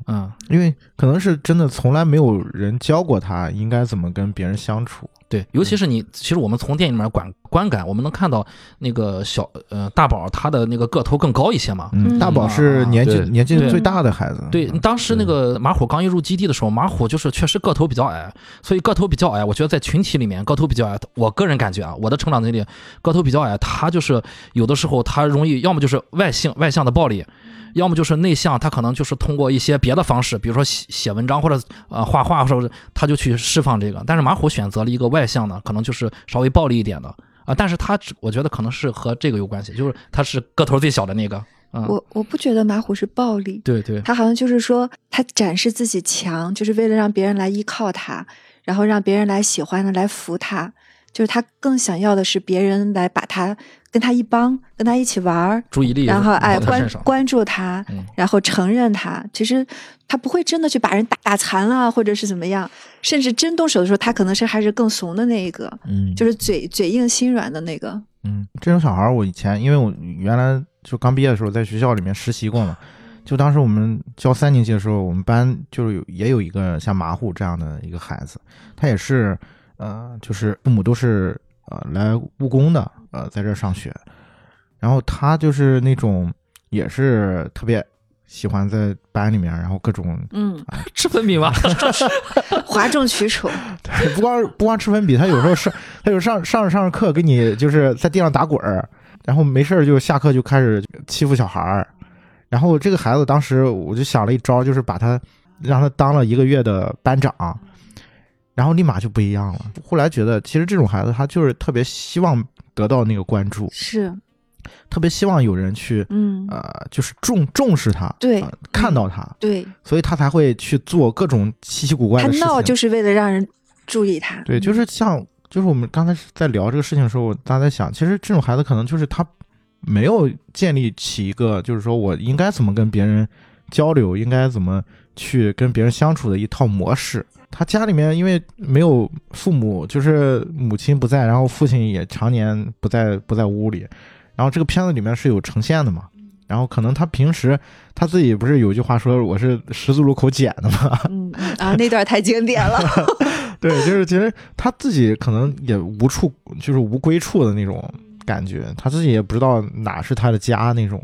嗯，因为可能是真的从来没有人教过他应该怎么跟别人相处。对，尤其是你，其实我们从电影里面观观感，我们能看到那个小呃大宝他的那个个头更高一些嘛。大宝是年纪年纪最大的孩子。对，嗯当时那个马虎刚一入基地的时候，马虎就是确实个头比较矮，所以个头比较矮，我觉得在群体里面个头比较矮，我个人感觉啊，我的成长经历，个头比较矮，他就是有的时候他容易要么就是外性外向的暴力，要么就是内向，他可能就是通过一些别的方式，比如说写写文章或者呃画画，或者他就去释放这个。但是马虎选择了一个外向的，可能就是稍微暴力一点的啊，但是他只我觉得可能是和这个有关系，就是他是个头最小的那个，啊，我我不觉得马虎是暴力，对对，他好像就是说他展示自己强，就是为了让别人来依靠他，然后让别人来喜欢他，来服他。就是他更想要的是别人来把他跟他一帮，跟他一起玩儿，注意力然后哎关关注他，嗯然后承认他。其实他不会真的去把人打打残了，或者是怎么样，甚至真动手的时候，他可能是还是更怂的那一个，嗯，就是嘴嘴硬心软的那个。嗯，这种小孩儿，我以前因为我原来就刚毕业的时候在学校里面实习过嘛，就当时我们教三年级的时候，我们班就是有也有一个像马虎这样的一个孩子，他也是呃，就是父母都是呃来务工的，呃，在这儿上学，然后他就是那种也是特别喜欢在班里面，然后各种嗯，吃粉笔吗？哗众取宠。不光不光吃粉笔，他有时候上他有上上着上着课，给你就是在地上打滚儿，然后没事儿就下课就开始欺负小孩儿。然后这个孩子当时我就想了一招，就是把他让他当了一个月的班长，然然后立马就不一样了。后来觉得，其实这种孩子他就是特别希望得到那个关注，是，特别希望有人去嗯，呃，就是重重视他，对呃看到他，对所以他才会去做各种稀奇古怪的事情。闹就是为了让人注意他。对，就是像就是我们刚才在聊这个事情的时候，我大家在想，其实这种孩子可能就是他没有建立起一个，就是说我应该怎么跟别人交流，应该怎么去跟别人相处的一套模式。他家里面因为没有父母，就是母亲不在，然后父亲也常年不在不在屋里，然后这个片子里面是有呈现的嘛。然后可能他平时他自己不是有句话说我是十字路口捡的嘛，嗯嗯啊，那段太经典了。对，就是其实他自己可能也无处，就是无归处的那种感觉，他自己也不知道哪是他的家那种，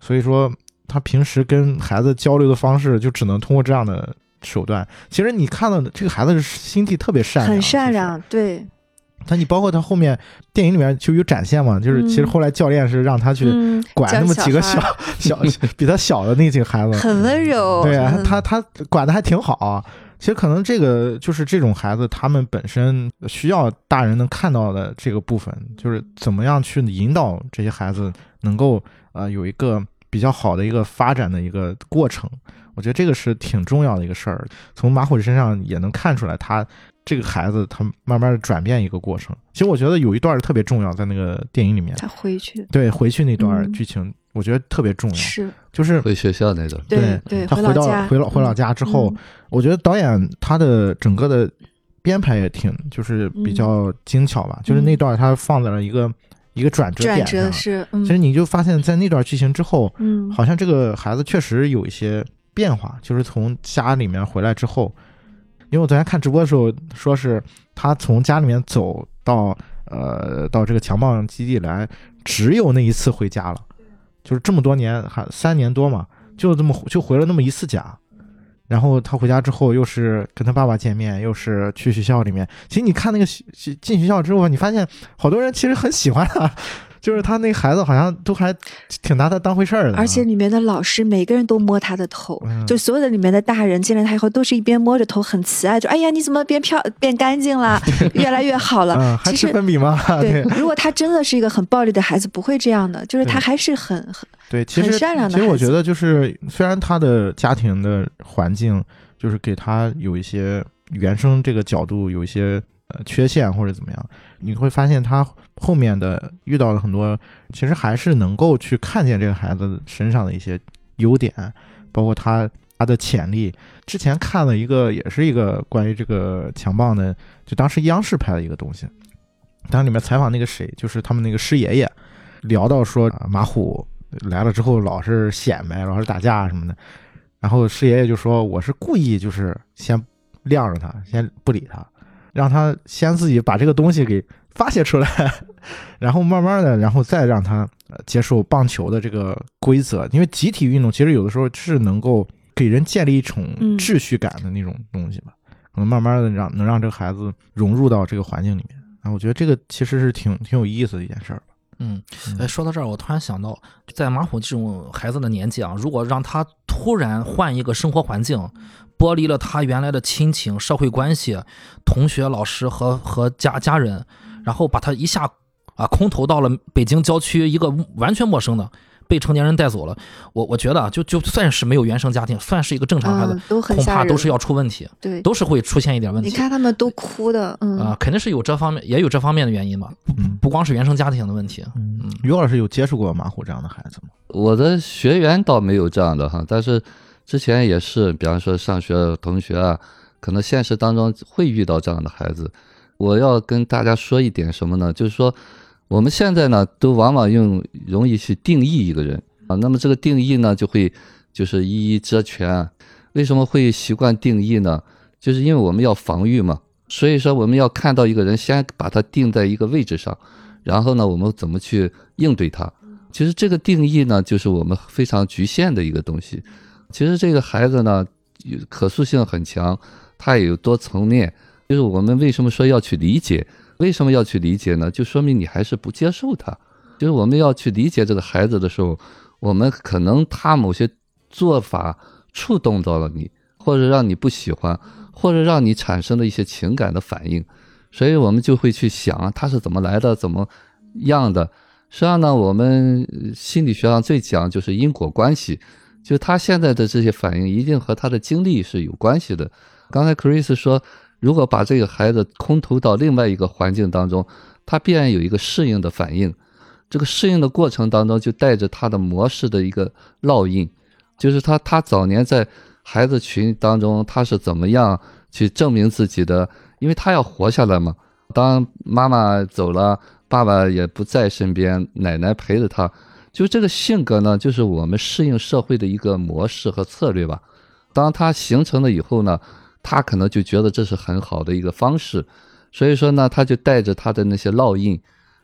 所以说他平时跟孩子交流的方式就只能通过这样的手段。其实你看到的这个孩子是心地特别善良，很善。良，对，但你包括他后面电影里面就有展现嘛，就是其实嗯后来教练是让他去嗯，管那么几个孩 小儿小比他小的那几个孩子，很温柔。对啊，嗯他他管的还挺好啊。其实可能这个就是这种孩子，他们本身需要大人能看到的这个部分，就是怎么样去引导这些孩子能够呃有一个比较好的一个发展的一个过程。我觉得这个是挺重要的一个事儿。从马虎身上也能看出来，他这个孩子他慢慢的转变一个过程。其实我觉得有一段特别重要，在那个电影里面，他回去对回去那段嗯剧情，我觉得特别重要，是就是回学校那个，对他回到回老回老家之后，嗯我觉得导演他的整个的编排也挺就是比较精巧吧，就是那段他放在了一个一个转折转点上。折是，嗯其实你就发现，在那段剧情之后，嗯，好像这个孩子确实有一些变化，就是从家里面回来之后，因为我昨天看直播的时候说是他从家里面走到呃到这个强棒基地来，只有那一次回家了，就是这么多年还三年多嘛，就这么就回了那么一次家。然后他回家之后，又是跟他爸爸见面，又是去学校里面。其实你看那个进学校之后，你发现好多人其实很喜欢他，就是他那孩子好像都还挺拿他当回事儿的啊。而且里面的老师每个人都摸他的头，嗯就所有的里面的大人见了他以后，都是一边摸着头很慈爱，就哎呀你怎么变漂变干净了，越来越好了。嗯，还吃其实粉笔吗？对 对，如果他真的是一个很暴力的孩子，不会这样的，就是他还是很很对，其实很善良的孩子其实我觉得就是，虽然他的家庭的环境就是给他有一些原生这个角度有一些呃缺陷或者怎么样，你会发现他后面的遇到了很多，其实还是能够去看见这个孩子身上的一些优点，包括他他的潜力。之前看了一个也是一个关于这个强棒的，就当时央视拍的一个东西，当时里面采访那个谁，就是他们那个师爷爷，聊到说啊马虎来了之后老是显摆，老是打架什么的，然后师爷爷就说我是故意就是先晾着他，先不理他，让他先自己把这个东西给发泄出来，然后慢慢的，然后再让他呃接受棒球的这个规则，因为集体运动其实有的时候是能够给人建立一种嗯秩序感的那种东西吧，可能慢慢的让能让这个孩子融入到这个环境里面。啊我觉得这个其实是挺挺有意思的一件事儿。嗯，嗯哎，说到这儿，我突然想到，在马虎这种孩子的年纪啊，如果让他突然换一个生活环境，剥离了他原来的亲情、社会关系、同学、老师和和家家人，然后把他一下啊空投到了北京郊区一个完全陌生的，被成年人带走了。我我觉得啊，就就算是没有原生家庭，算是一个正常孩子，嗯都很恐，怕都是要出问题，对。都是会出现一点问题。你看他们都哭的，嗯，啊、肯定是有这方面，也有这方面的原因吧，不不光是原生家庭的问题。嗯嗯，于老师有接触过马虎这样的孩子吗？我的学员倒没有这样的哈，但是之前也是，比方说上学同学啊，可能现实当中会遇到这样的孩子。我要跟大家说一点什么呢？就是说，我们现在呢，都往往用容易去定义一个人啊，那么这个定义呢，就会就是一一遮全。为什么会习惯定义呢？就是因为我们要防御嘛，所以说我们要看到一个人，先把他定在一个位置上，然后呢，我们怎么去应对他。其实这个定义呢，就是我们非常局限的一个东西。其实这个孩子呢，可塑性很强，他也有多层面。就是我们为什么说要去理解？为什么要去理解呢？就说明你还是不接受他。就是我们要去理解这个孩子的时候，我们可能他某些做法触动到了你，或者让你不喜欢，或者让你产生了一些情感的反应，所以我们就会去想他是怎么来的，怎么样的。实际上呢，我们心理学上最讲就是因果关系，就他现在的这些反应一定和他的经历是有关系的。刚才 Chris 说，如果把这个孩子空投到另外一个环境当中，他必然有一个适应的反应。这个适应的过程当中，就带着他的模式的一个烙印，就是他他早年在孩子群当中，他是怎么样去证明自己的，因为他要活下来嘛。当妈妈走了，爸爸也不在身边，奶奶陪着他，就这个性格呢，就是我们适应社会的一个模式和策略吧。当他形成了以后呢，他可能就觉得这是很好的一个方式，所以说呢，他就带着他的那些烙印。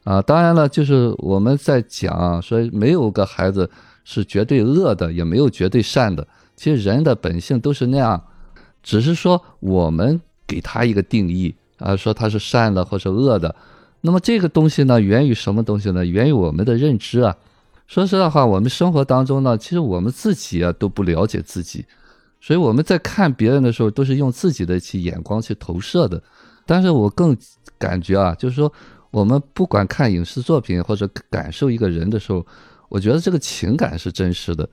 啊，当然了，就是我们在讲说，没有个孩子是绝对恶的，也没有绝对善的。其实人的本性都是那样，只是说我们给他一个定义啊，说他是善的或者恶的。那么这个东西呢，源于什么东西呢？源于我们的认知啊。说实在话，我们生活当中呢，其实我们自己啊都不了解自己，所以我们在看别人的时候，都是用自己的去眼光去投射的。但是我更感觉啊，就是说。我们不管看影视作品或者感受一个人的时候，我觉得这个情感是真实的。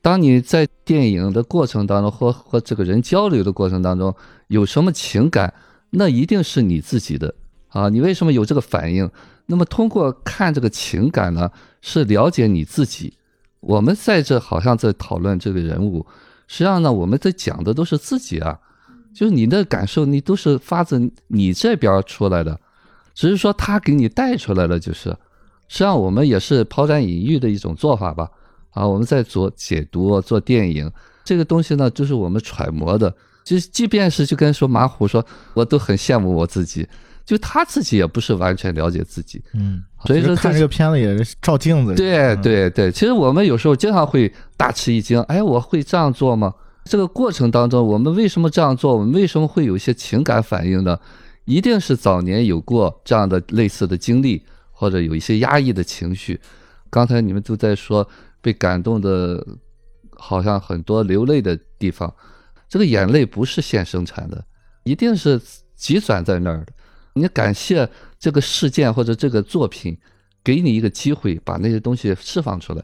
当你在电影的过程当中，和和这个人交流的过程当中，有什么情感，那一定是你自己的啊！你为什么有这个反应？那么通过看这个情感呢，是了解你自己。我们在这好像在讨论这个人物，实际上呢，我们在讲的都是自己啊，就是你的感受，你都是发自你这边出来的。只是说他给你带出来了，就是实际上我们也是抛砖引玉的一种做法吧。啊，我们在做解读、做电影这个东西呢，就是我们揣摩的。就即便是就跟说马虎说，我都很羡慕我自己，就他自己也不是完全了解自己。嗯，所以说看这个片子也是照镜子。对对对，其实我们有时候经常会大吃一惊，哎，我会这样做吗？这个过程当中，我们为什么这样做？我们为什么会有一些情感反应呢？一定是早年有过这样的类似的经历，或者有一些压抑的情绪。刚才你们都在说被感动的，好像很多流泪的地方，这个眼泪不是现生产的，一定是积攒在那儿的。你感谢这个事件或者这个作品，给你一个机会把那些东西释放出来。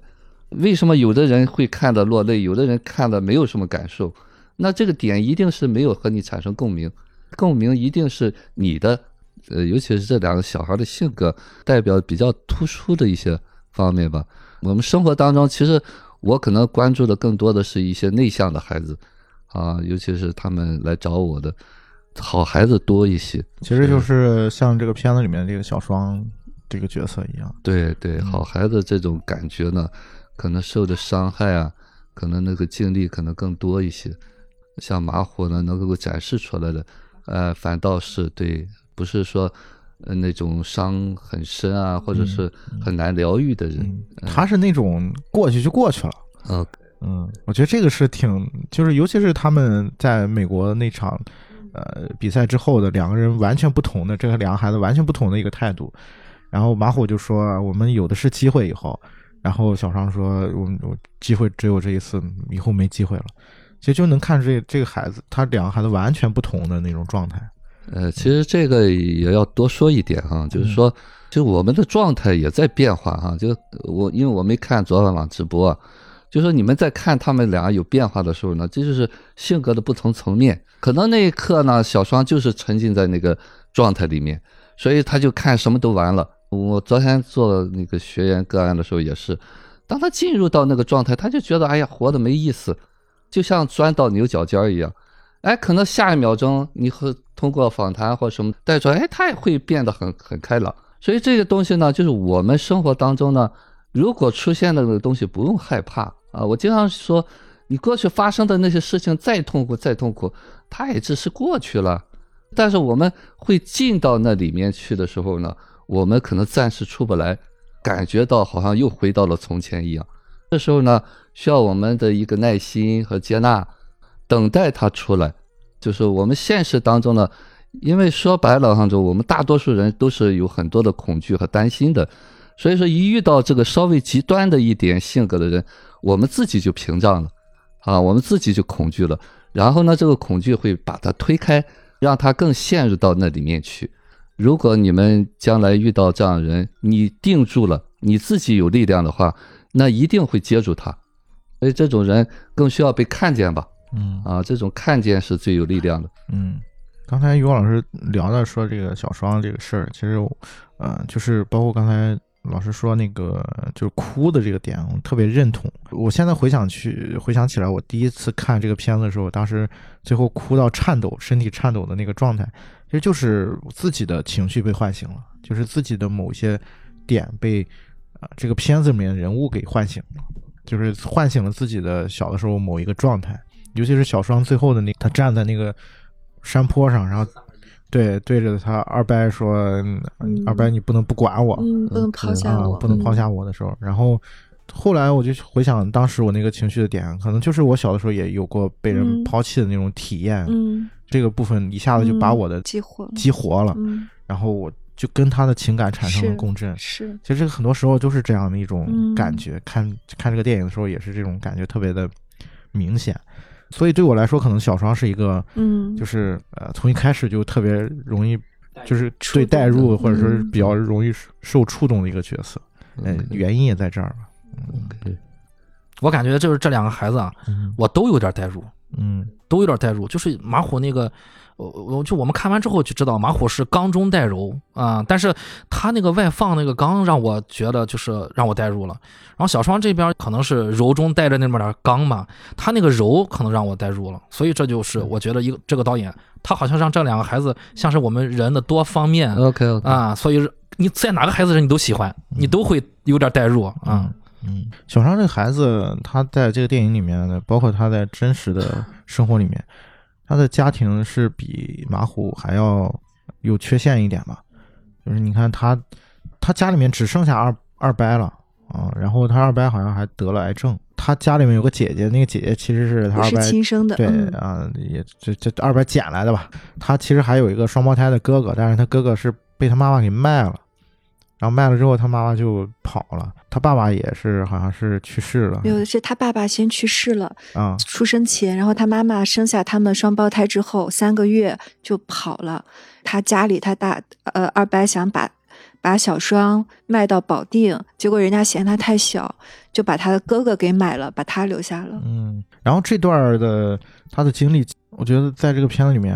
为什么有的人会看的落泪，有的人看的没有什么感受？那这个点一定是没有和你产生共鸣。共鸣一定是你的，呃，尤其是这两个小孩的性格代表比较突出的一些方面吧。我们生活当中，其实我可能关注的更多的是一些内向的孩子，啊，尤其是他们来找我的好孩子多一些。其实就是像这个片子里面这个小双这个角色一样。对对，好孩子这种感觉呢，可能受的伤害啊，可能那个经历可能更多一些。像马虎呢，能够展示出来的。呃，反倒是对，不是说，呃，那种伤很深啊，或者是很难疗愈的人，他是那种过去就过去了。嗯嗯，我觉得这个是挺，就是尤其是他们在美国那场，呃，比赛之后的两个人完全不同的，这个两个孩子完全不同的一个态度。然后马虎就说：“我们有的是机会以后。”然后小双说：“我我机会只有这一次，以后没机会了。”其实就能看出这这个孩子，他两个孩子完全不同的那种状态。呃，其实这个也要多说一点哈，就是说，就我们的状态也在变化哈。就我因为我没看昨晚晚直播，就说你们在看他们俩有变化的时候呢，这就是性格的不同层面。可能那一刻呢，小双就是沉浸在那个状态里面，所以他就看什么都完了。我昨天做那个学员个案的时候也是，当他进入到那个状态，他就觉得哎呀，活的没意思。就像钻到牛角尖儿一样，哎，可能下一秒钟你和通过访谈或什么带出来，哎，他也会变得很很开朗。所以这个东西呢，就是我们生活当中呢，如果出现的那个东西，不用害怕啊。我经常说，你过去发生的那些事情再痛苦再痛苦，它也只是过去了。但是我们会进到那里面去的时候呢，我们可能暂时出不来，感觉到好像又回到了从前一样。这时候呢，需要我们的一个耐心和接纳，等待它出来。就是我们现实当中呢，因为说白了哈，就我们大多数人都是有很多的恐惧和担心的，所以说一遇到这个稍微极端的一点性格的人，我们自己就屏障了啊，我们自己就恐惧了，然后呢，这个恐惧会把它推开，让它更陷入到那里面去。如果你们将来遇到这样的人，你定住了，你自己有力量的话，那一定会接住他。所以这种人更需要被看见吧？嗯啊，这种看见是最有力量的。嗯，刚才于老师聊到说这个小双这个事儿，其实我，呃，就是包括刚才老师说那个就是哭的这个点，我特别认同。我现在回想去回想起来，我第一次看这个片子的时候，当时最后哭到颤抖，身体颤抖的那个状态，其实就是自己的情绪被唤醒了，就是自己的某些点被啊、这个片子里面人物给唤醒了，就是唤醒了自己的小的时候某一个状态。尤其是小双最后的那，他站在那个山坡上，然后对对着他二伯说：“嗯二伯，你不能不管我，嗯，不能抛下啊我，，不能抛下我的时候。然后后来我就回想当时我那个情绪的点，可能就是我小的时候也有过被人嗯。抛弃的那种体验，嗯，这个部分一下子就把嗯我的激活了，激活了，嗯，然后我就跟他的情感产生了共振。是，其实很多时候就是这样的一种嗯。感觉，看看这个电影的时候也是这种感觉特别的明显。所以对我来说，可能小双是一个，嗯，就是呃，从一开始就特别容易，就是触对代入或者说比较容易受触动的一个角色。嗯，原因也在这儿吧。嗯，对我感觉就是这两个孩子啊，嗯。我都有点代入，嗯。都有点代入。就是马虎那个，我我就我们看完之后就知道马虎是刚中带柔啊、但是他那个外放那个刚让我觉得就是让我代入了。然后小双这边可能是柔中带着那么点刚嘛，他那个柔可能让我代入了。所以这就是我觉得一个这个导演他好像让这两个孩子像是我们人的多方面 OK OK 啊，所以你在哪个孩子你都喜欢，你都会有点代入啊。嗯，小双这个孩子，他在这个电影里面呢，包括他在真实的生活里面，他的家庭是比马虎还要有缺陷一点吧。就是你看他，他家里面只剩下二二伯了啊，然后他二伯好像还得了癌症。他家里面有个姐姐，那个姐姐其实是他是二伯亲生的，对嗯啊，也这这二伯捡来的吧。他其实还有一个双胞胎的哥哥，但是他哥哥是被他妈妈给卖了，然后卖了之后，他妈妈就跑了。他爸爸也是好像是去世了没有，是他爸爸先去世了，啊，出生前，然后他妈妈生下他们双胞胎之后三个月就跑了。他家里他大呃二伯想把把小双卖到保定，结果人家嫌他太小，就把他的哥哥给买了，把他留下了。嗯。然后这段的他的经历，我觉得在这个片子里面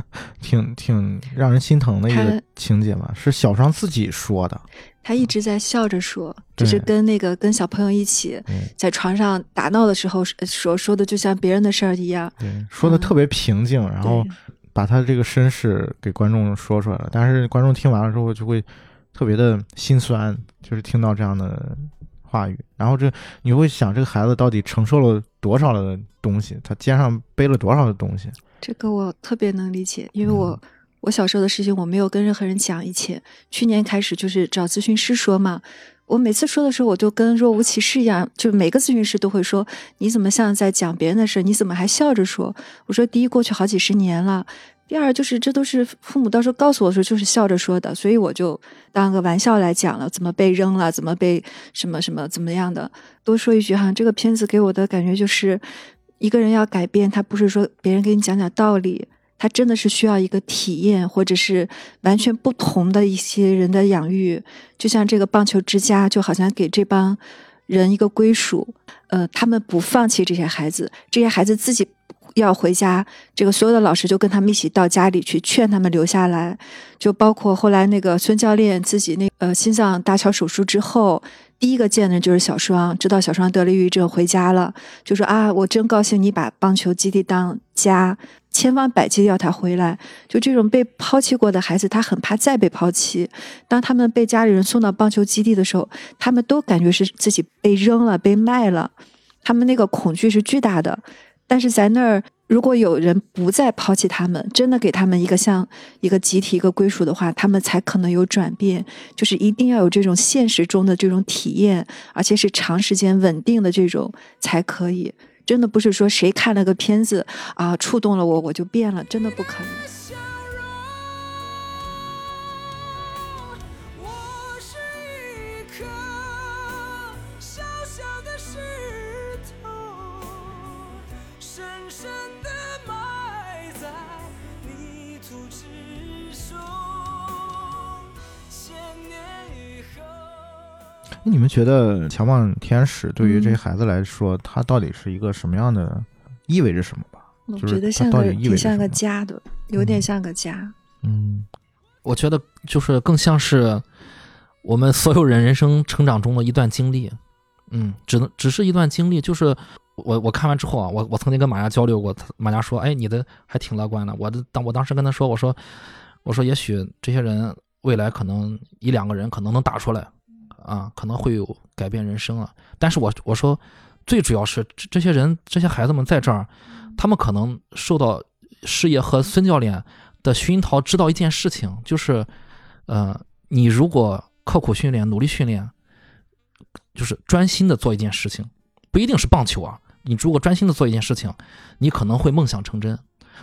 挺挺让人心疼的一个情节嘛，是小双自己说的。他一直在笑着说，就是跟那个跟小朋友一起在床上打闹的时候说说的，就像别人的事儿一样。对，说的特别平静，然后把他这个身世给观众说出来了，但是观众听完了之后就会特别的心酸，就是听到这样的话语，然后这你会想这个孩子到底承受了多少的东西，他肩上背了多少的东西，这个我特别能理解，因为我、嗯我小时候的事情我没有跟任何人讲，以前去年开始就是找咨询师说嘛。我每次说的时候，我就跟若无其事一样，就每个咨询师都会说：“你怎么像在讲别人的事？你怎么还笑着说？”我说：“第一，过去好几十年了；第二，就是这都是父母到时候告诉我说，就是笑着说的，所以我就当个玩笑来讲了，怎么被扔了，怎么被什么什么怎么样的。多说一句哈，这个片子给我的感觉就是，一个人要改变，他不是说别人给你讲讲道理，他真的是需要一个体验，或者是完全不同的一些人的养育。就像这个棒球之家，就好像给这帮人一个归属。呃，他们不放弃这些孩子，这些孩子自己要回家，这个所有的老师就跟他们一起到家里去劝他们留下来。就包括后来那个孙教练自己那呃心脏搭桥手术之后。第一个见的就是小双，知道小双得了抑郁症，回家了，就说啊，我真高兴你把棒球基地当家，千方百计要他回来。就这种被抛弃过的孩子，他很怕再被抛弃。当他们被家里人送到棒球基地的时候，他们都感觉是自己被扔了、被卖了，他们那个恐惧是巨大的。但是在那儿，如果有人不再抛弃他们，真的给他们一个像一个集体、一个归属的话，他们才可能有转变。就是一定要有这种现实中的这种体验，而且是长时间稳定的这种才可以。真的不是说谁看了个片子啊触动了我我就变了，真的不可能。那你们觉得《强旺天使》对于这些孩子来说，它到底是一个什么样的，意味着什么吧？我觉得像个挺像个家的，有点嗯像个家。嗯我觉得就是更像是我们所有人人生成长中的一段经历，嗯，只能只是一段经历。就是我我看完之后啊，我我曾经跟马亚交流过，马亚说，哎，你的还挺乐观的。我的当我当时跟他说，我说我说也许这些人未来可能一两个人可能能打出来，啊，可能会有改变人生啊。但是我我说最主要是这这些人这些孩子们在这儿，他们可能受到师爷和孙教练的熏陶，知道一件事情，就是，呃，你如果刻苦训练、努力训练，就是专心的做一件事情，不一定是棒球啊。你如果专心的做一件事情，你可能会梦想成真。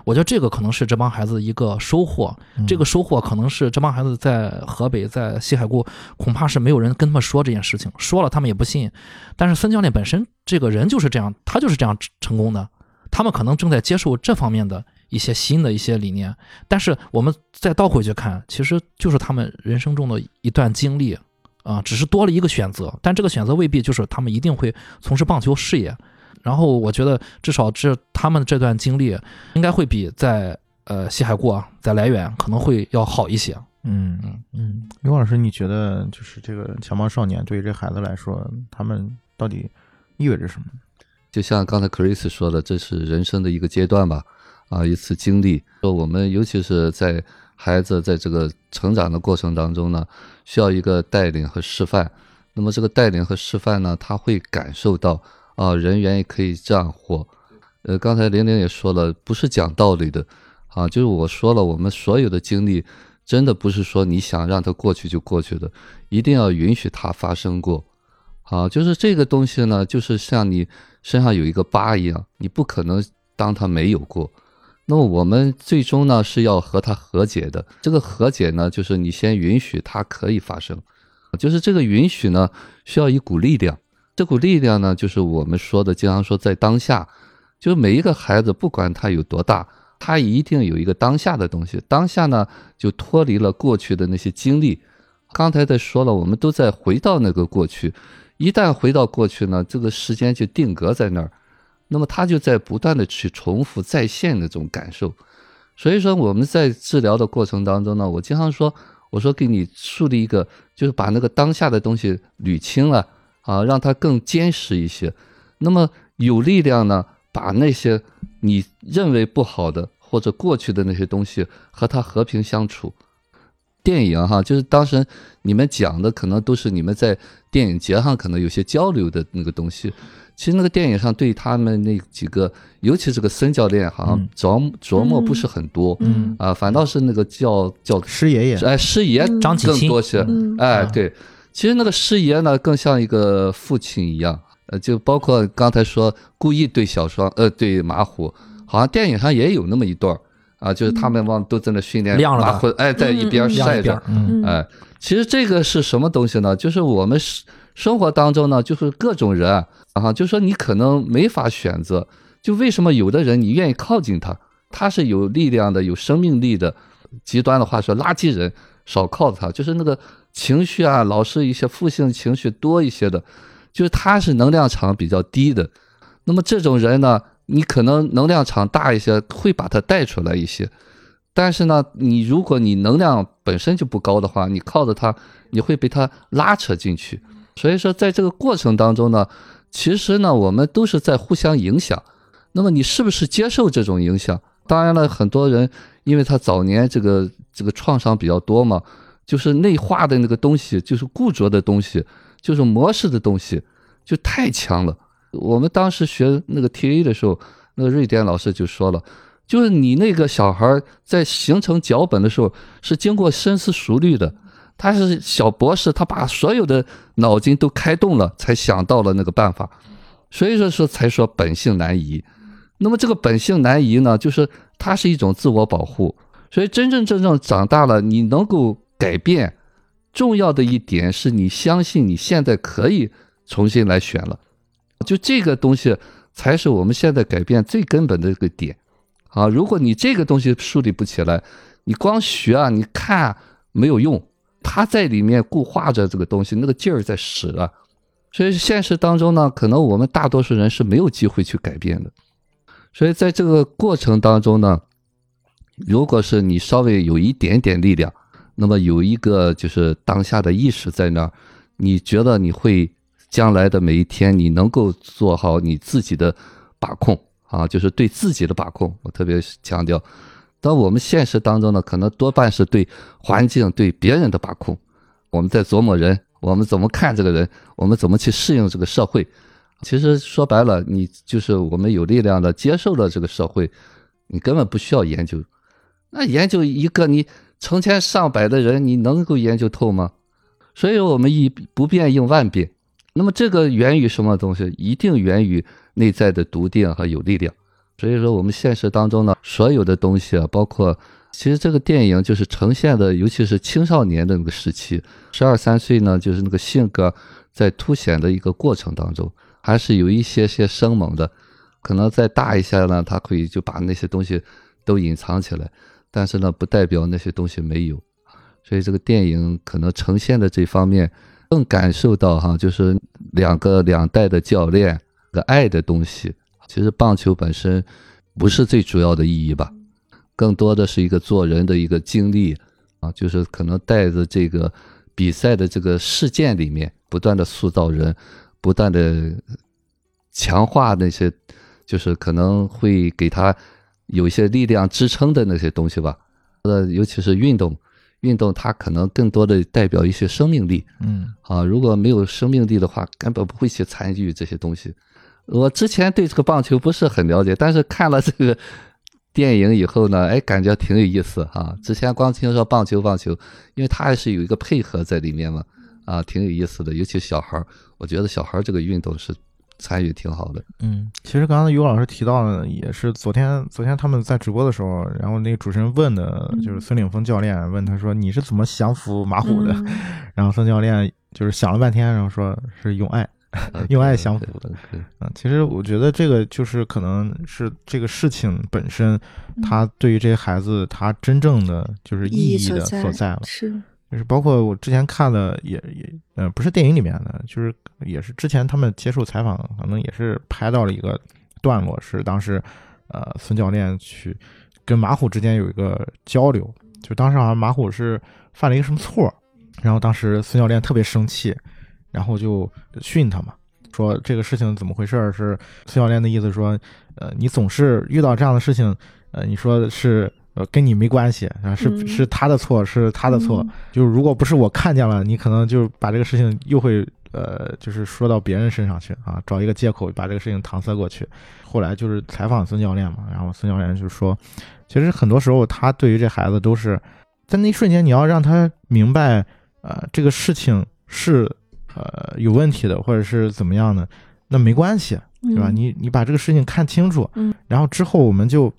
我觉得这个可能是这帮孩子一个收获，嗯这个收获可能是这帮孩子在河北、在西海固，恐怕是没有人跟他们说这件事情，说了他们也不信。但是孙教练本身这个人就是这样，他就是这样成功的。他们可能正在接受这方面的一些新的一些理念，但是我们再倒回去看，其实就是他们人生中的一段经历啊、只是多了一个选择，但这个选择未必就是他们一定会从事棒球事业。然后我觉得至少这他们这段经历应该会比在呃西海固啊，在来源可能会要好一些。嗯嗯嗯，刘老师，你觉得就是这个强暴少年对于这孩子来说，他们到底意味着什么？就像刚才 Chris 说的，这是人生的一个阶段吧，啊，一次经历。说我们尤其是在孩子在这个成长的过程当中呢，需要一个带领和示范。那么这个带领和示范呢，他会感受到啊，人员也可以这样活。呃，刚才玲玲也说了，不是讲道理的，啊，就是我说了，我们所有的经历，真的不是说你想让它过去就过去的，一定要允许它发生过。啊，就是这个东西呢，就是像你身上有一个疤一样，你不可能当它没有过。那么我们最终呢是要和它和解的。这个和解呢，就是你先允许它可以发生，就是这个允许呢需要一股力量。这股力量呢，就是我们说的，经常说在当下，就是每一个孩子不管他有多大，他一定有一个当下的东西。当下呢，就脱离了过去的那些经历。刚才在说了，我们都在回到那个过去。一旦回到过去呢，这个时间就定格在那儿，那么他就在不断的去重复再现那种感受。所以说我们在治疗的过程当中呢，我经常说，我说给你树立一个，就是把那个当下的东西捋清了啊，让它更坚实一些。那么有力量呢，把那些你认为不好的或者过去的那些东西和它和平相处。电影哈，就是当时你们讲的可能都是你们在电影节上可能有些交流的那个东西。其实那个电影上对他们那几个，尤其这个孙教练，好像嗯琢琢磨不是很多，嗯啊，反倒是那个叫叫师爷爷，哎师爷嗯张启清更多些，嗯哎啊对，其实那个师爷呢更像一个父亲一样，呃，就包括刚才说故意对小双，呃，对马虎，好像电影上也有那么一段儿啊，就是他们往都在那训练晾着它马虎，哎，在一边晒着一边儿，，嗯嗯哎，其实这个是什么东西呢？就是我们生生活当中呢，就是各种人啊，啊，就说你可能没法选择，就为什么有的人你愿意靠近他，他是有力量的，有生命力的。极端的话说，垃圾人少靠他，就是那个情绪啊，老是一些负性情绪多一些的，就是他是能量场比较低的。那么这种人呢，你可能能量场大一些，会把他带出来一些。但是呢，你如果你能量本身就不高的话，你靠着他，你会被他拉扯进去。所以说，在这个过程当中呢，其实呢，我们都是在互相影响。那么你是不是接受这种影响？当然了，很多人因为他早年这个这个创伤比较多嘛，就是内化的那个东西，就是固着的东西，就是模式的东西，就太强了。我们当时学那个 TA 的时候，那个瑞典老师就说了。就是你那个小孩在形成脚本的时候是经过深思熟虑的，他是小博士，他把所有的脑筋都开动了，才想到了那个办法，所以说说才说本性难移。那么这个本性难移呢，就是它是一种自我保护，所以真真正正长大了，你能够改变，重要的一点是你相信你现在可以重新来选了，就这个东西才是我们现在改变最根本的一个点。啊，如果你这个东西树立不起来，你光学啊，你看没有用他在里面固化着这个东西，那个劲儿在使啊。所以现实当中呢，可能我们大多数人是没有机会去改变的。所以在这个过程当中呢，如果是你稍微有一点点力量，那么有一个就是当下的意识在那儿，你觉得你会将来的每一天，你能够做好你自己的把控啊，就是对自己的把控。我特别强调，当我们现实当中呢，可能多半是对环境、对别人的把控。我们在琢磨人，我们怎么看这个人，我们怎么去适应这个社会。其实说白了，你就是我们有力量的接受了这个社会，你根本不需要研究。那研究一个你成千上百的人，你能够研究透吗？所以我们以不变应万变。那么这个源于什么东西？一定源于内在的笃定和有力量。所以说，我们现实当中呢，所有的东西啊，包括其实这个电影就是呈现的，尤其是青少年的那个时期，十二三岁呢，就是那个性格在凸显的一个过程当中，还是有一些些生猛的。可能再大一些呢，他可以就把那些东西都隐藏起来，但是呢，不代表那些东西没有。所以这个电影可能呈现的这方面，更感受到哈，就是两个两代的教练的爱的东西。其实棒球本身不是最主要的意义吧，更多的是一个做人的一个经历啊，就是可能带着这个比赛的这个事件里面，不断的塑造人，不断的强化那些，就是可能会给他有一些力量支撑的那些东西吧。呃，尤其是运动，运动它可能更多的代表一些生命力。嗯啊，如果没有生命力的话，根本不会去参与这些东西。我之前对这个棒球不是很了解，但是看了这个电影以后呢，哎，感觉挺有意思哈、之前光听说棒球棒球，因为它还是有一个配合在里面嘛，啊，挺有意思的。尤其小孩儿，我觉得小孩儿这个运动是参与挺好的。嗯，其实刚才于老师提到的也是昨天昨天他们在直播的时候，然后那个主持人问的就是孙岭峰教练问他说你是怎么降服马虎的？嗯 然后孙教练就是想了半天，然后说是用爱。用爱降服的对。对啊，其实我觉得这个就是可能是这个事情本身，他对于这些孩子他真正的就是意义的所所在了。是就是包括我之前看的也也呃不是电影里面的，就是也是之前他们接受采访，可能也是拍到了一个段落，是当时呃孙教练去跟马虎之间有一个交流，就当时好像马虎是犯了一个什么错，然后当时孙教练特别生气，然后就训他嘛，说这个事情怎么回事？是孙教练的意思说，呃，你总是遇到这样的事情，呃，你说是呃跟你没关系啊，是嗯是他的错，是他的错，嗯就是如果不是我看见了，你可能就把这个事情又会呃，就是说到别人身上去啊，找一个借口把这个事情搪塞过去。后来就是采访孙教练嘛，然后孙教练就说，其实很多时候他对于这孩子都是在那一瞬间，你要让他明白，呃，这个事情是呃有问题的，或者是怎么样的，那没关系，对吧？嗯你你把这个事情看清楚，嗯，然后之后我们就呃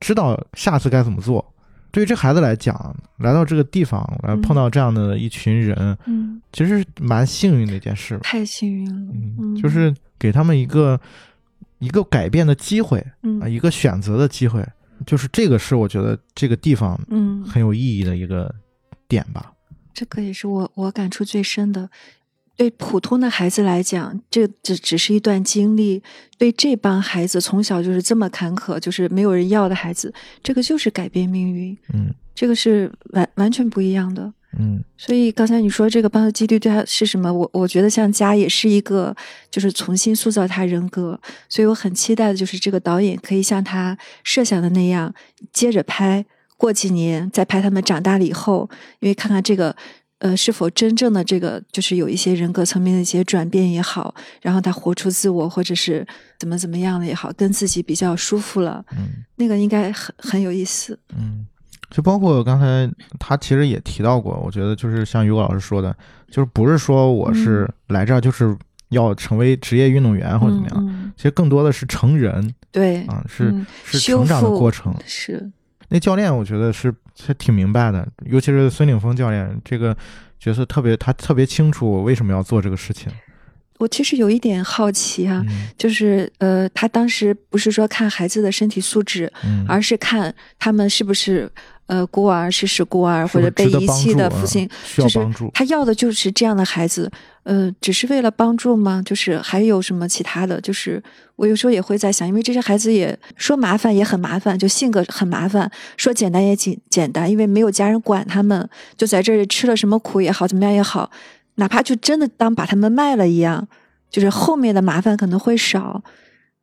知道下次该怎么做。对于这孩子来讲，来到这个地方，来嗯碰到这样的一群人，嗯，其实蛮幸运的一件事。太幸运了，嗯，就是给他们一个一个改变的机会嗯啊，一个选择的机会。就是这个是我觉得这个地方嗯，很有意义的一个点吧。这个也是我我感触最深的。对普通的孩子来讲，这只只是一段经历；对这帮孩子从小就是这么坎坷，就是没有人要的孩子，这个就是改变命运，嗯这个是完完全不一样的。嗯所以刚才你说这个帮助基地对他是什么？我我觉得像家也是一个，就是重新塑造他人格。所以我很期待的就是这个导演可以像他设想的那样，接着拍，过几年再拍他们长大了以后，因为看看这个。呃，是否真正的这个就是有一些人格层面的一些转变也好，然后他活出自我，或者是怎么怎么样的也好，跟自己比较舒服了，嗯那个应该很很有意思。嗯，就包括刚才他其实也提到过，我觉得就是像于果老师说的，就是不是说我是来这儿就是要成为职业运动员或者怎么样，其实更多的是成人对，啊，是、嗯是成长的过程。是，那教练我觉得是他挺明白的，尤其是孙岭峰教练这个角色特别，他特别清楚我为什么要做这个事情。我其实有一点好奇啊、嗯就是呃，他当时不是说看孩子的身体素质，嗯，而是看他们是不是呃孤儿、事实孤儿或者被遗弃的父亲，就是。他要的就是这样的孩子，呃，只是为了帮助吗？就是还有什么其他的？就是我有时候也会在想，因为这些孩子也说麻烦也很麻烦，就性格很麻烦；说简单也简简单，因为没有家人管他们，就在这里吃了什么苦也好，怎么样也好，哪怕就真的当把他们卖了一样，就是后面的麻烦可能会少，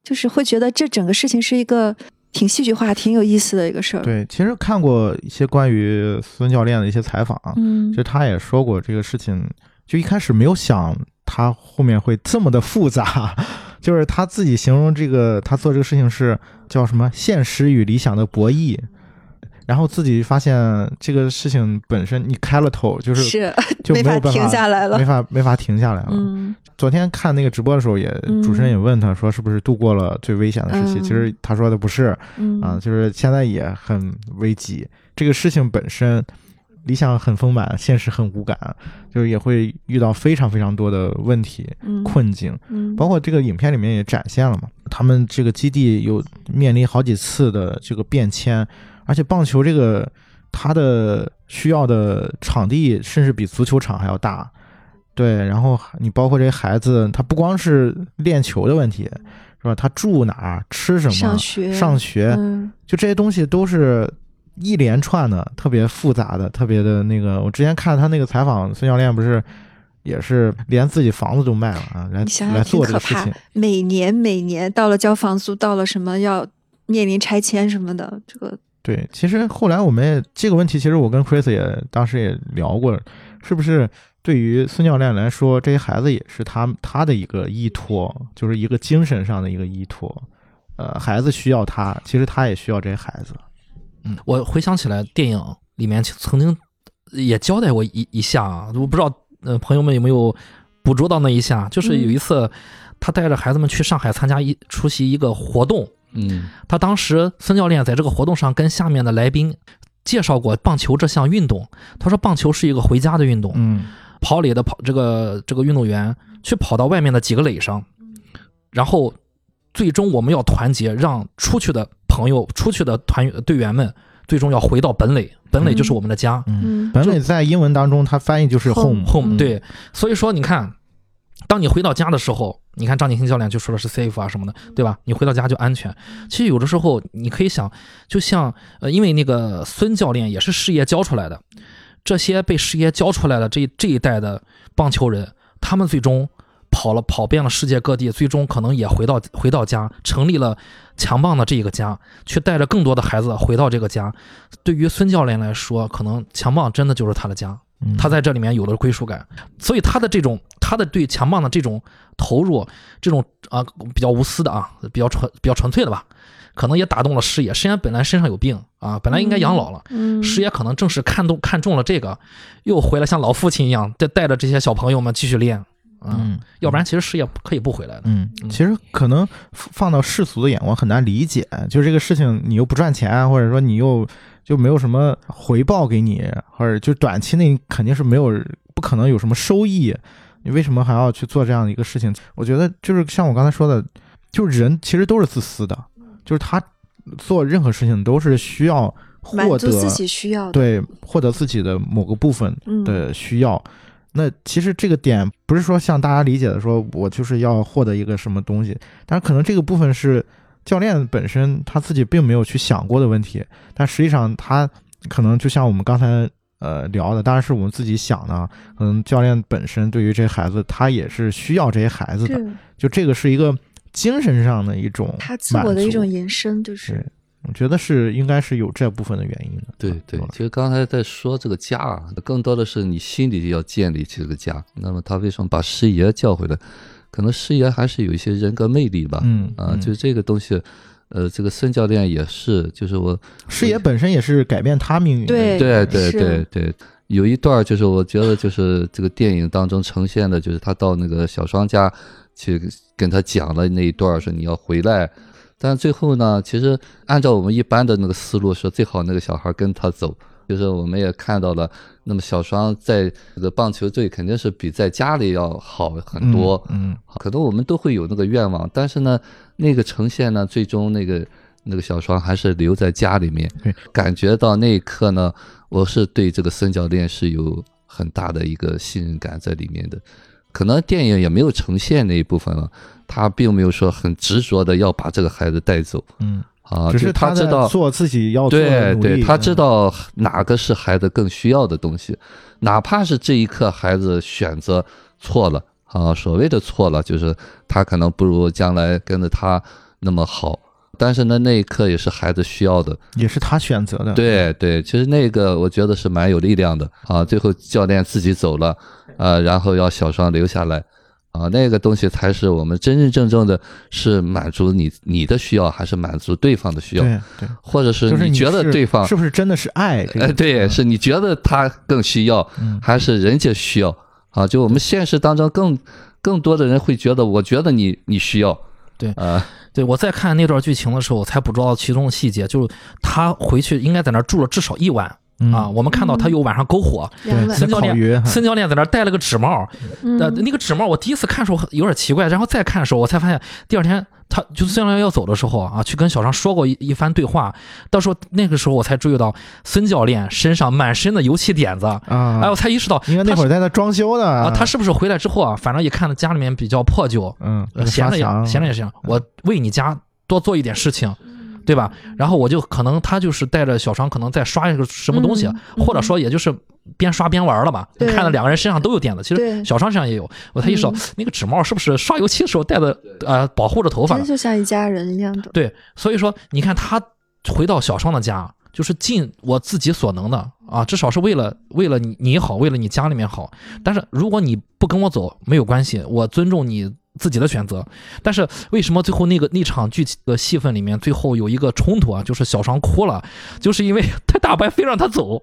就是会觉得这整个事情是一个挺戏剧化、挺有意思的一个事儿。，对，其实看过一些关于孙教练的一些采访，嗯其实他也说过这个事情，就一开始没有想他后面会这么的复杂，就是他自己形容这个他做这个事情是叫什么现实与理想的博弈。然后自己发现这个事情本身，你开了头就是是就没有办法停下来了没。法没法停下来了。嗯昨天看那个直播的时候也，嗯主持人也问他说是不是度过了最危险的时期？嗯其实他说的不是嗯啊，就是现在也很危急。这个事情本身，理想很丰满，现实很骨感，就是也会遇到非常非常多的问题嗯困境。嗯包括这个影片里面也展现了嘛，他们这个基地有面临好几次的这个变迁，而且棒球这个它的需要的场地甚至比足球场还要大。对，然后你包括这些孩子，他不光是练球的问题，是吧？他住哪儿，吃什么，上学上学嗯就这些东西都是一连串的，特别复杂的，特别的那个。我之前看他那个采访，孙教练不是也是连自己房子都卖了啊，来来做这个事情。，每年每年到了交房租，到了什么要面临拆迁什么的，这个对，其实后来我们也这个问题，其实我跟 Chris 也当时也聊过，是不是对于孙教练来说，这些孩子也是他他的一个依托，就是一个精神上的一个依托。呃，孩子需要他，其实他也需要这些孩子。嗯，我回想起来，电影里面曾经也交代过一一下啊，我不知道呃朋友们有没有捕捉到那一下，就是有一次他带着孩子们去上海参加一出席一个活动，嗯。他当时孙教练在这个活动上跟下面的来宾介绍过棒球这项运动，他说棒球是一个回家的运动，嗯。跑垒的跑这个这个运动员去跑到外面的几个垒上，然后最终我们要团结，让出去的朋友、出去的团队员们最终要回到本垒，本垒就是我们的家。嗯，嗯。本垒在英文当中，它翻译就是 Home home。home 嗯。对，所以说你看，当你回到家的时候，你看张景星教练就说的是 safe 啊什么的，对吧？你回到家就安全。其实有的时候你可以想，就像呃，因为那个孙教练也是师爷教出来的，这些被师爷教出来的这这一代的棒球人，他们最终跑了跑遍了世界各地，最终可能也回到回到家，成立了强棒的这一个家，去带着更多的孩子回到这个家。对于孙教练来说，可能强棒真的就是他的家。嗯。他在这里面有了归属感，所以他的这种他的对强棒的这种投入，这种啊、比较无私的啊，比较纯比较纯粹的吧，可能也打动了师爷。师爷本来身上有病啊，本来应该养老了，嗯师爷可能正是看中看中了这个，又回来像老父亲一样，带带着这些小朋友们继续练啊，嗯，要不然其实师爷可以不回来的。嗯，嗯。其实可能放到世俗的眼光很难理解，就是这个事情你又不赚钱，或者说你又就没有什么回报给你，或者就短期内肯定是没有不可能有什么收益，你为什么还要去做这样的一个事情？我觉得就是像我刚才说的，就是人其实都是自私的，就是他做任何事情都是需要获得足自己需要的，对获得自己的某个部分嗯的需要。那其实这个点不是说像大家理解的，说我就是要获得一个什么东西，但是可能这个部分是教练本身他自己并没有去想过的问题，但实际上他可能就像我们刚才呃聊的，当然是我们自己想的，可能教练本身对于这些孩子，他也是需要这些孩子的，就这个是一个精神上的一种他自我的一种延伸，就是，我觉得是应该是有这部分的原因的。对对，其实刚才在说这个家啊，更多的是你心里要建立起这个家。那么他为什么把师爷叫回来？可能师爷还是有一些人格魅力吧。嗯啊，嗯就是这个东西，呃，这个孙教练也是，就是我师爷本身也是改变他命运的。对对对对对，有一段儿就是我觉得就是这个电影当中呈现的，就是他到那个小双家去跟他讲了那一段儿，说你要回来。但最后呢，其实按照我们一般的那个思路，说最好那个小孩跟他走。就是我们也看到了，那么小双在这个棒球队肯定是比在家里要好很多。嗯，可能我们都会有那个愿望，但是呢，那个呈现呢，最终那个那个小双还是留在家里面，感觉到那一刻呢，我是对这个孙教练是有很大的一个信任感在里面的。可能电影也没有呈现那一部分了，他并没有说很执着的要把这个孩子带走嗯，啊，只就是他知道做自己要做的对对，他知嗯道哪个是孩子更需要的东西，哪怕是这一刻孩子选择错了啊，所谓的错了，就是他可能不如将来跟着他那么好，但是呢，那一刻也是孩子需要的。也是他选择的。对对，其实那个我觉得是蛮有力量的啊。最后教练自己走了，啊，然后要小双留下来。啊，那个东西才是我们真真正正的，是满足你你的需要，还是满足对方的需要，对对，或者是就是你觉得对方是不是真的是爱？这个哎，对，是你觉得他更需要，嗯还是人家需要啊？就我们现实当中更更多的人会觉得，我觉得你你需要，对啊，对我在看那段剧情的时候，我才捕捉到其中的细节，就是他回去应该在那儿住了至少一晚嗯。啊。我们看到他有晚上篝火，孙教烤鱼练孙教练在那儿戴了个纸帽，嗯。呃，那个纸帽我第一次看的时候有点奇怪，然后再看的时候，我才发现第二天他就孙教练要走的时候啊，去跟小张说过一一番对话，到时候那个时候我才注意到孙教练身上满身的油漆点子，啊，哎，我才意识到因为那会儿在那装修呢啊，他是不是回来之后啊，反正一看家里面比较破旧，嗯呃闲着也着闲着也行，我为你家多做一点事情，对吧？然后我就可能他就是带着小双，可能在刷一个什么东西，嗯或者说也就是边刷边玩了吧。对看到两个人身上都有点子，其实小双身上也有，我才意识到嗯那个纸帽是不是刷油漆的时候戴的，呃，保护着头发就像一家人一样的。对，所以说你看他回到小双的家，就是尽我自己所能的啊，至少是为了为了你你好，为了你家里面好。但是如果你不跟我走没有关系，我尊重你自己的选择。但是为什么最后那个那场剧情的戏份里面，最后有一个冲突啊，就是小双哭了，就是因为他大白非让他走，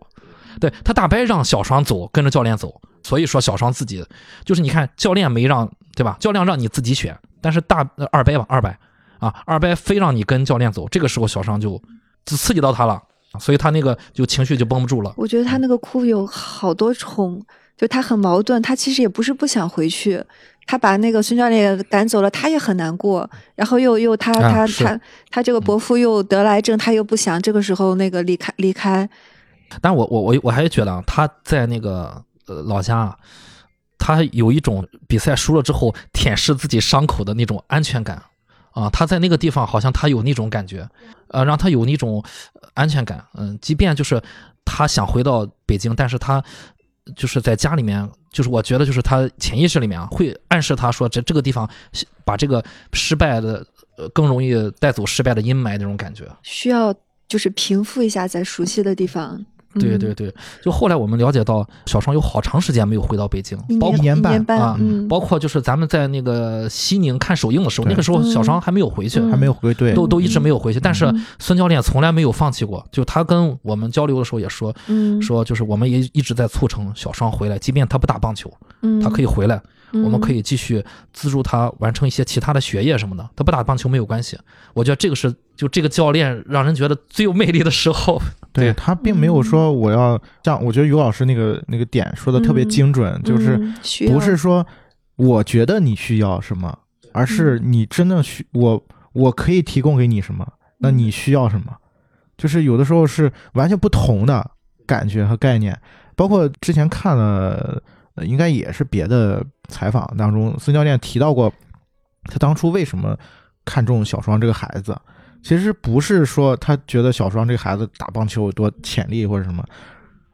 对他大白让小双走，跟着教练走，所以说小双自己就是你看教练没让对吧？教练让你自己选，但是大呃二白吧二白啊二白非让你跟教练走，这个时候小双就就刺激到他了，所以他那个就情绪就绷不住了。我觉得他那个哭有好多重，就他很矛盾。他其实也不是不想回去，他把那个孙教练赶走了，他也很难过。然后又又他他他他这个伯父又得癌症，他又不想这个时候那个离开离开。但我我我我还是觉得啊，他在那个呃老家啊，他有一种比赛输了之后舔舐自己伤口的那种安全感啊，他在那个地方好像他有那种感觉，呃，让他有那种呃安全感。嗯，即便就是他想回到北京，但是他就是在家里面，就是我觉得就是他潜意识里面啊，会暗示他说这这个地方把这个失败的呃更容易带走失败的阴霾那种感觉。需要就是平复一下在熟悉的地方。嗯对对对，就后来我们了解到，小双有好长时间没有回到北京，包括一年半啊嗯，包括就是咱们在那个西宁看首映的时候，那个时候小双还没有回去，嗯。还没有回对，都都一直没有回去。但是嗯。孙教练从来没有放弃过，就他跟我们交流的时候也说，嗯。说就是我们也一直在促成小双回来，即便他不打棒球，他可以回来，我们可以以继续资助他完成一些其他的学业什么的。他不打棒球没有关系，我觉得这个是就这个教练让人觉得最有魅力的时候。对对他并没有说我要像，我觉得于老师那个那个点说的特别嗯精准，就是不是说我觉得你需要什么，而是嗯你真的需我我可以提供给你什么，那嗯你需要什么，就是有的时候是完全不同的感觉和概念。包括之前看了，呃应该也是别的采访当中，孙教练提到过，他当初为什么看中小双这个孩子，其实不是说他觉得小双这个孩子打棒球有多潜力或者什么，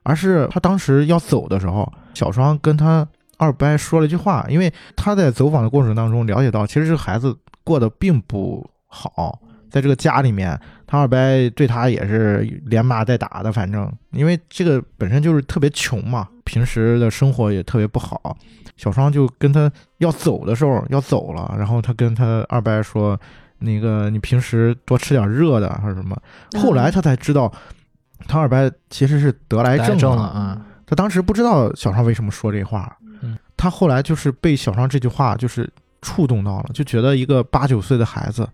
而是他当时要走的时候，小双跟他二伯说了一句话，因为他在走访的过程当中了解到，其实这个孩子过得并不好，在这个家里面，他二伯对他也是连骂带打的，反正因为这个本身就是特别穷嘛，平时的生活也特别不好。小双就跟他要走的时候要走了，然后他跟他二伯说，那个你平时多吃点热的还是什么。后来他才知道，他二伯其实是得癌症症了啊，他当时不知道小双为什么说这话，嗯，他后来就是被小双这句话就是触动到了，就觉得一个八九岁的孩子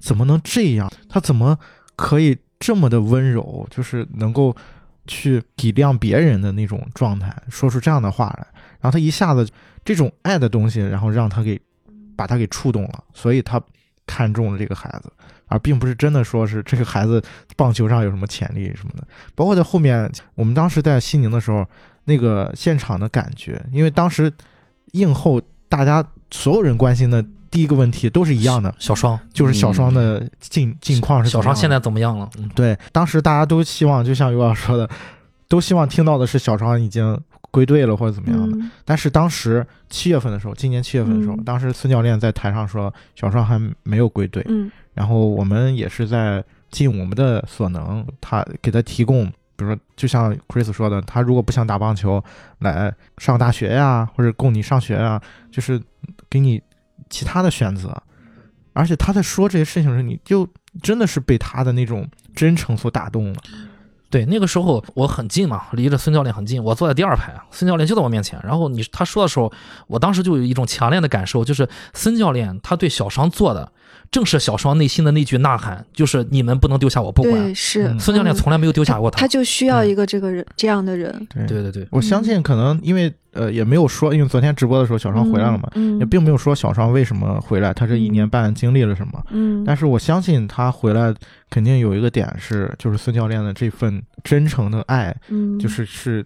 怎么能这样？他怎么可以这么的温柔？就是能够去体谅别人的那种状态，说出这样的话来，然后他一下子这种爱的东西，然后让他给把他给触动了，所以他看中了这个孩子，而并不是真的说是这个孩子棒球上有什么潜力什么的。包括在后面，我们当时在西宁的时候，那个现场的感觉，因为当时映后大家所有人关心的第一个问题都是一样的，小双，就是小双的近近况是小双现在怎么样了？嗯，对，当时大家都希望，就像尤老师说的，都希望听到的是小双已经归队了或者怎么样的。嗯。但是当时七月份的时候，今年七月份的时候，嗯。当时孙教练在台上说小双还没有归队，嗯。然后我们也是在尽我们的所能，他给他提供，比如说就像 Chris 说的，他如果不想打棒球，来上大学呀，或者供你上学啊，就是给你其他的选择。而且他在说这些事情的时候，你就真的是被他的那种真诚所打动了。对，那个时候我很近嘛，离着孙教练很近，我坐在第二排，孙教练就在我面前。然后你他说的时候，我当时就有一种强烈的感受，就是孙教练他对小商做的，正是小双内心的那句呐喊，就是你们不能丢下我不管。对。是。嗯孙教练从来没有丢下过他。他就需要一个这个人这样的人，对对对对，我相信可能因为呃也没有说，因为昨天直播的时候小双回来了嘛，嗯，也并没有说小双为什么回来，他这一年半经历了什么。嗯，但是我相信他回来肯定有一个点是，就是孙教练的这份真诚的爱，嗯。就是是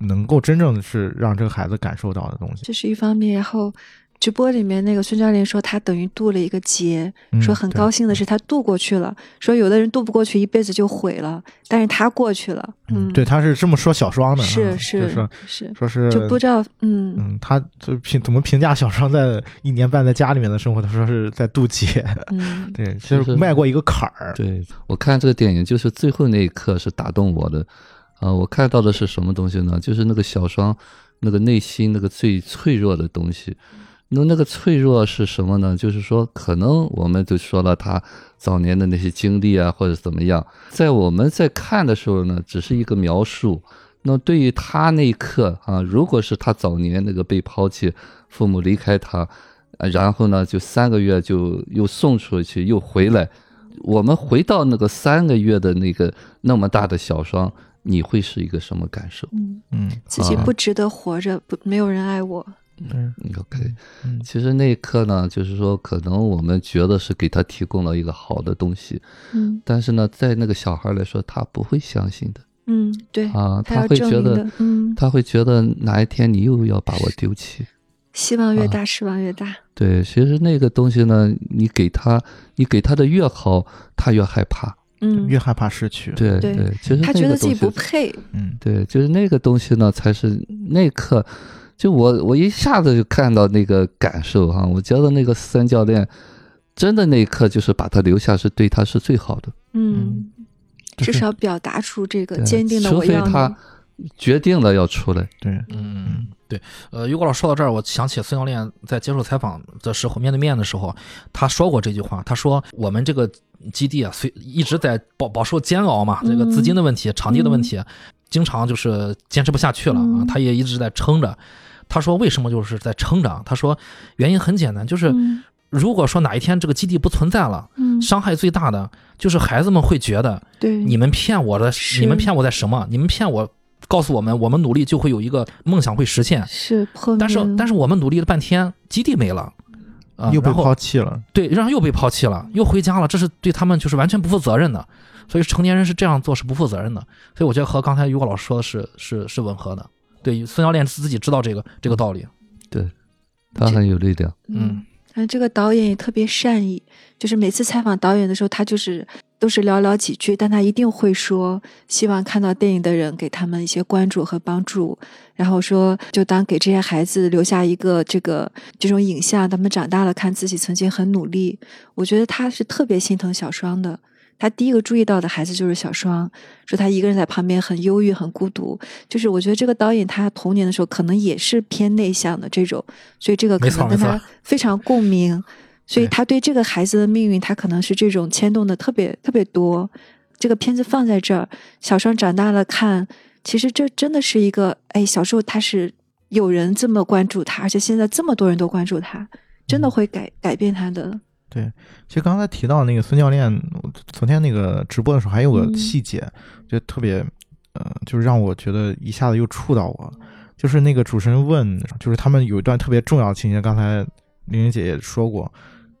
能够真正的是让这个孩子感受到的东西。这是一方面，然后。直播里面那个孙教练说，他等于渡了一个劫，嗯说很高兴的是他渡过去了，说有的人渡不过去，一辈子就毁了，但是他过去了，嗯，对，他是这么说小双的，是是是，说是就不知道，嗯嗯，他就评怎么评价小双在一年半在家里面的生活？他说是在渡劫，嗯 对，就就是是迈过一个坎儿。对我看这个电影，就是最后那一刻是打动我的，啊、我看到的是什么东西呢？就是那个小双那个内心那个最脆弱的东西。那那个脆弱是什么呢？就是说，可能我们就说了他早年的那些经历啊，或者怎么样，在我们在看的时候呢，只是一个描述。那对于他那一刻啊，如果是他早年那个被抛弃，父母离开他，呃然后呢，就三个月就又送出去，又回来，我们回到那个三个月的那个那么大的小双，你会是一个什么感受？嗯，嗯，自己啊不值得活着，不没有人爱我，对，嗯。OK，嗯其实那一刻呢，就是说，可能我们觉得是给他提供了一个好的东西，嗯。但是呢，在那个小孩来说，他不会相信的。嗯，对，啊，他会觉得他会觉得哪一天你又要把我丢弃。希望越啊。大，失望越大，对，其实那个东西呢，你给他，你给他的越好，他越害怕。嗯，越害怕失去。对对对，其实他觉得自己不配，嗯，对，就是那个东西呢，才是那一刻，就我我一下子就看到那个感受哈，我觉得那个三教练真的那一刻就是把他留下，是对他是最好的。嗯，至少表达出这个坚定的除我要非他，决定了要出来，对，嗯，对，呃，于果老师说到这儿，我想起孙教练在接受采访的时候，面对面的时候，他说过这句话，他说我们这个基地啊，虽一直在饱饱受煎熬嘛，这个资金的问题、场地的问题，经常就是坚持不下去了啊嗯，他也一直在撑着。他说为什么就是在撑着？他说原因很简单，就是嗯如果说哪一天这个基地不存在了，嗯，伤害最大的就是孩子们会觉得对，你们骗我的，你们骗我在什么？你们骗我，告诉我们我们努力就会有一个梦想会实现。是破灭，但是但是我们努力了半天，基地没了，啊，又被抛弃了。对，然后又被抛弃了，又回家了，这是对他们就是完全不负责任的。所以成年人是这样做是不负责任的。所以我觉得和刚才于果老师说的是是是吻合的。对，孙教练自己知道这个这个道理。对他很有力量。嗯，但这个导演也特别善意，就是每次采访导演的时候，他就是都是寥寥几句，但他一定会说，希望看到电影的人给他们一些关注和帮助，然后说，就当给这些孩子留下一个这个这种影像，他们长大了看自己曾经很努力。我觉得他是特别心疼小双的。他第一个注意到的孩子就是小双，说他一个人在旁边很忧郁、很孤独。就是我觉得这个导演他童年的时候可能也是偏内向的这种，所以这个可能跟他非常共鸣。所以他对这个孩子的命运，他可能是这种牵动的特别特别多。这个片子放在这儿，小双长大了看，其实这真的是一个，哎，小时候他是有人这么关注他，而且现在这么多人都关注他，真的会改改变他的。其实刚才提到那个孙教练，我昨天那个直播的时候还有个嗯。细节，就特别，呃，就是让我觉得一下子又触到我了。就是那个主持人问，就是他们有一段特别重要的情节，刚才玲玲姐也说过，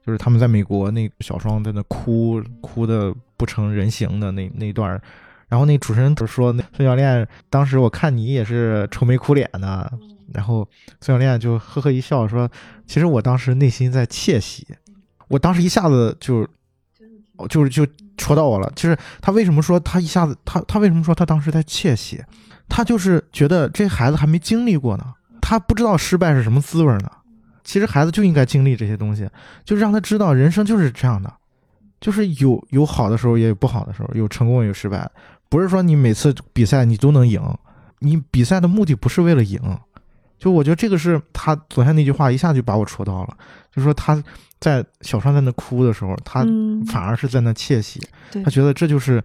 就是他们在美国那小双在那哭哭的不成人形的那那一段，然后那主持人就说那孙教练当时我看你也是愁眉苦脸的，然后孙教练就呵呵一笑说，其实我当时内心在窃喜，我当时一下子就就是就戳到我了，就是他为什么说他一下子他他为什么说他当时在窃喜？他就是觉得这孩子还没经历过呢，他不知道失败是什么滋味呢。其实孩子就应该经历这些东西，就是让他知道人生就是这样的，就是有有好的时候，也有不好的时候，有成功也有失败。不是说你每次比赛你都能赢，你比赛的目的不是为了赢。就我觉得这个是他昨天那句话一下就把我戳到了，就说他在小川在那哭的时候，他嗯反而是在那窃喜，对他觉得这就是，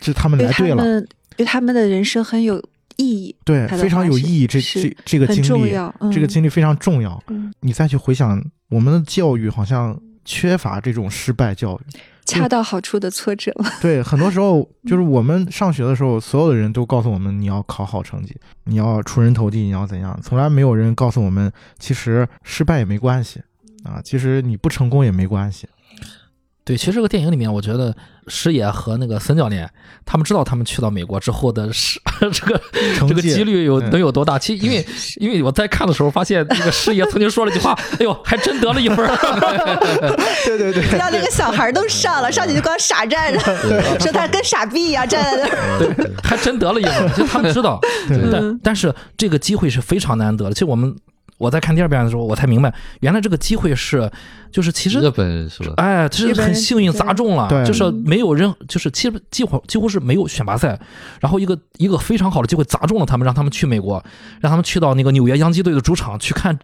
这他们来对了，们对他们的人生很有意义，对，非常有意义。这这这个经历，嗯、这个经历非常重要。嗯你再去回想，我们的教育好像缺乏这种失败教育。恰到好处的挫折了。对，很多时候就是我们上学的时候，所有的人都告诉我们你要考好成绩，你要出人头地，你要怎样，从来没有人告诉我们，其实失败也没关系啊，其实你不成功也没关系。对，其实这个电影里面，我觉得师爷和那个森教练，他们知道他们去到美国之后的是这个 这个成绩几率有嗯能有多大？其实因为因为我在看的时候发现，那个师爷曾经说了一句话：“哎呦，还真得了一分儿。对对对，让那个小孩都上了，上去就光傻站着，说他跟傻逼一样站在那儿。”对还真得了一分其实他们知道。对但但是这个机会是非常难得的。其实我们我在看第二遍的时候，我才明白，原来这个机会是就是其实日本人是吧？哎，这是日本人很幸运砸中了，就是没有人，就是基本几乎几乎是没有选拔赛，然后一个一个非常好的机会砸中了他们，让他们去美国，让他们去到那个纽约洋基队的主场去看，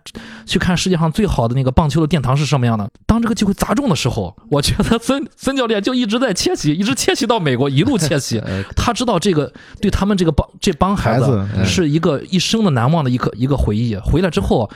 去看世界上最好的那个棒球的殿堂是什么样的。当这个机会砸中的时候，我觉得孙孙教练就一直在窃喜，一直窃喜到美国，一路窃喜。呃，他知道这个对他们这个帮这帮孩子是一个一生的难忘的一个一个回忆。回来之后，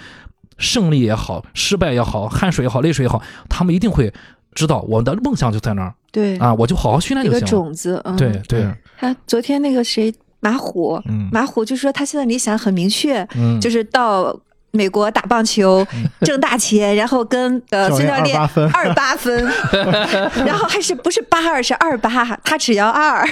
胜利也好，失败也好，汗水也好，泪水也好，他们一定会知道我的梦想就在那儿。对，啊，我就好好训练就行了。种子。嗯，对对，他昨天那个谁马虎，嗯，马虎就说他现在理想很明确，嗯，就是到美国打棒球，挣大钱，然后跟呃孙教练二八分，然后还是不是八二是二八，他只要二。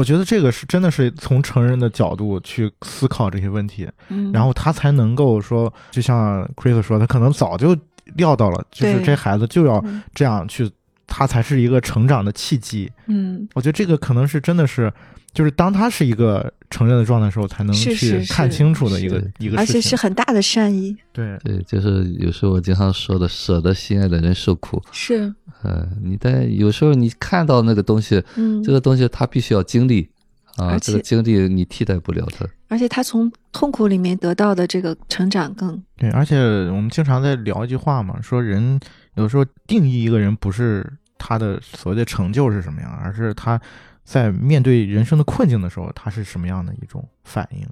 我觉得这个是真的是从成人的角度去思考这些问题，嗯。然后他才能够说，就像 Chris 说，他可能早就料到了，就是这孩子就要嗯。这样去，他才是一个成长的契机。嗯，我觉得这个可能是真的是，就是当他是一个成人的状态的时候，才能去看清楚的一个是一个而且。是很大的善意，对，对，就是有时候我经常说的，舍得心爱的人受苦。是，呃，你在有时候你看到那个东西，嗯这，个东西他必须要经历啊，这个经历你替代不了他。而且他从痛苦里面得到的这个成长更，对，而且我们经常在聊一句话嘛，说人有时候定义一个人不是他的所谓的成就是什么样，而是他在面对人生的困境的时候，他是什么样的一种反应。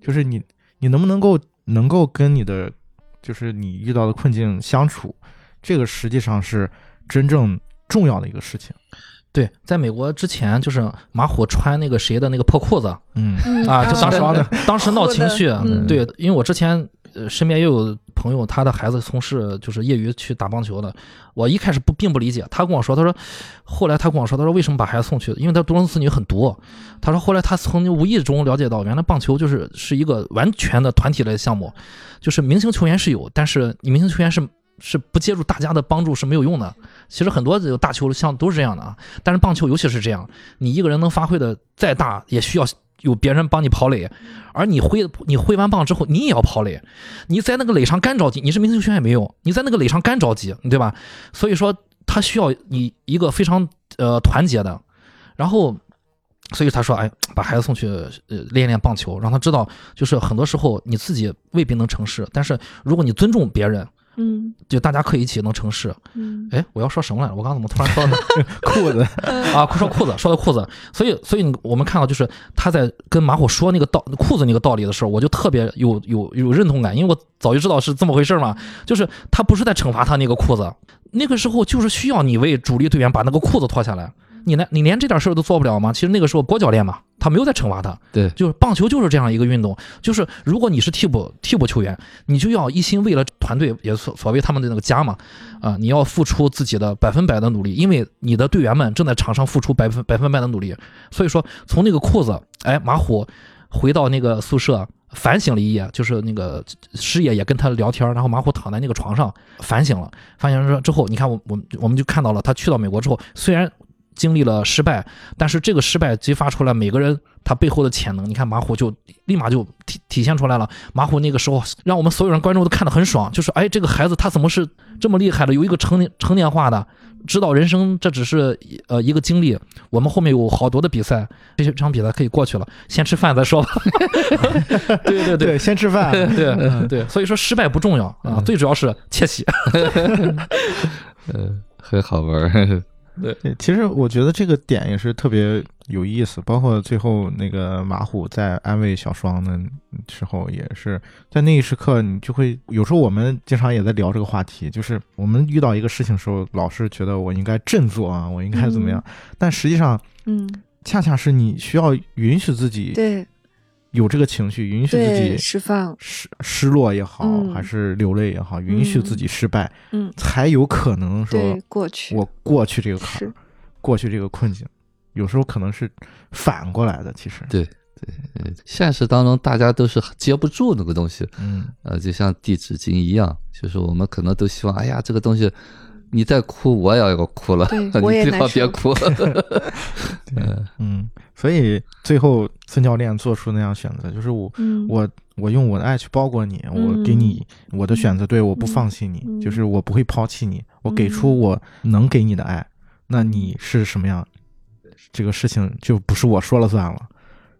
就是你你能不能够能够跟你的就是你遇到的困境相处，这个实际上是真正重要的一个事情。对，在美国之前，就是马虎穿那个谁的那个破裤子嗯啊，就当时双的当时闹情绪，嗯对，因为我之前呃身边也有朋友，他的孩子从事就是业余去打棒球的，我一开始不并不理解，他跟我说，他说后来他跟我说，他说为什么把孩子送去？因为他独生子女很多，他说后来他从无意中了解到，原来棒球就是是一个完全的团体类项目，就是明星球员是有，但是你明星球员是。是不借助大家的帮助是没有用的。其实很多这个大球项都是这样的啊，但是棒球尤其是这样，你一个人能发挥的再大，也需要有别人帮你跑垒，而你挥你挥完棒之后，你也要跑垒，你在那个垒上干着急，你是明星球员也没用，你在那个垒上干着急，对吧？所以说他需要你一个非常呃团结的，然后。所以他说：“哎，把孩子送去呃练练棒球，让他知道，就是很多时候你自己未必能成事，但是如果你尊重别人，嗯。就大家可以一起能成事。嗯。哎，我要说什么来着？我刚刚怎么突然说到 裤子，啊，说裤子，说到裤子，所以，所以我们看到，就是他在跟马虎说那个道裤子那个道理的时候，我就特别有有有认同感，因为我早就知道是这么回事嘛。就是他不是在惩罚他那个裤子，那个时候就是需要你为主力队员把那个裤子脱下来，你连你连这点事儿都做不了吗？其实那个时候国教练嘛，他没有在惩罚他，对就是棒球就是这样一个运动，就是如果你是替补替补球员，你就要一心为了团队，也所所谓他们的那个家嘛，啊、你要付出自己的百分百的努力，因为你的队员们正在场上付出百分百分百的努力，所以说从那个裤子，哎，马虎回到那个宿舍。反省了一夜，就是那个师爷也跟他聊天，然后马虎躺在那个床上反省了。反省了之后，你看我我我们就看到了，他去到美国之后，虽然经历了失败，但是这个失败激发出来每个人他背后的潜能。你看马虎就立马就体体现出来了。马虎那个时候让我们所有人观众都看得很爽，就是哎，这个孩子他怎么是这么厉害的？有一个成年成年化的，指导人生这只是呃一个经历。我们后面有好多的比赛，这些场比赛可以过去了，先吃饭再说吧。对对对。对，先吃饭。对对，所以说失败不重要啊，最主要是窃喜。嗯，很好玩儿。对，其实我觉得这个点也是特别有意思，包括最后那个马虎在安慰小双的时候，也是在那一时刻，你就会有时候我们经常也在聊这个话题，就是我们遇到一个事情的时候，老是觉得我应该振作啊，我应该怎么样，但实际上嗯，恰恰是你需要允许自己对有这个情绪，允许自，己释放，失失落也好，嗯。还是流泪也好，允许自己失败，嗯，才有可能说，过去，我过去这个坎儿，过去这个困境，有时候可能是反过来的。其实，对对，呃现实当中大家都是接不住那个东西，嗯，呃，就像递纸巾一样，就是我们可能都希望，哎呀，这个东西你再哭，我也要哭了，对 我也你最好难受。别哭。嗯，所以最后孙教练做出那样选择，就是我嗯，我我用我的爱去包裹你，我给你我的选择，对，我不放弃你，嗯。就是我不会抛弃你，我给出嗯我能给你的爱，那你是什么样，这个事情就不是我说了算了，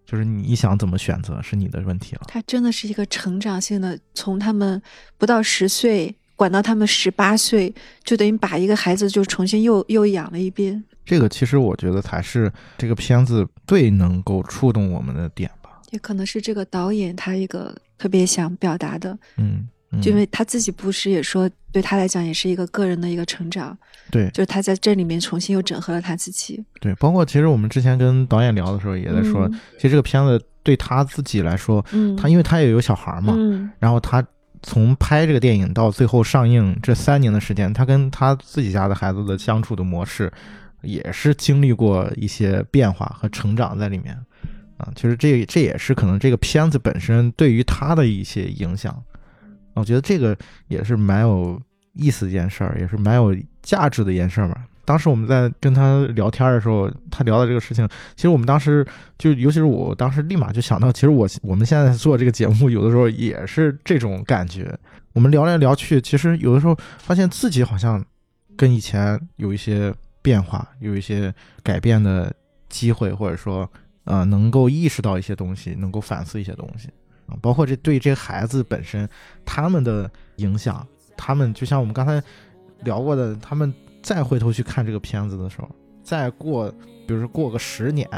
就是你想怎么选择是你的问题了。他真的是一个成长性的，从他们不到十岁管到他们十八岁，就等于把一个孩子就重新又又养了一遍。这个其实我觉得才是这个片子最能够触动我们的点吧。也可能是这个导演他一个特别想表达的，嗯，嗯就因为他自己不是也说，对他来讲也是一个个人的一个成长，对就是他在这里面重新又整合了他自己。对，包括其实我们之前跟导演聊的时候也在说，嗯其实这个片子对他自己来说，嗯，他因为他也有小孩嘛，嗯然后他从拍这个电影到最后上映这三年的时间，他跟他自己家的孩子的相处的模式，也是经历过一些变化和成长在里面啊。其实这这也是可能这个片子本身对于他的一些影响。我觉得这个也是蛮有意思一件事儿，也是蛮有价值的一件事儿嘛。当时我们在跟他聊天的时候，他聊的这个事情，其实我们当时就，尤其是我当时立马就想到，其实我我们现在做这个节目，有的时候也是这种感觉。我们聊来聊去，其实有的时候发现自己好像跟以前有一些变化，有一些改变的机会，或者说呃能够意识到一些东西，能够反思一些东西啊，包括这对这孩子本身他们的影响，他们就像我们刚才聊过的，他们再回头去看这个片子的时候，再过，比如说过个十年，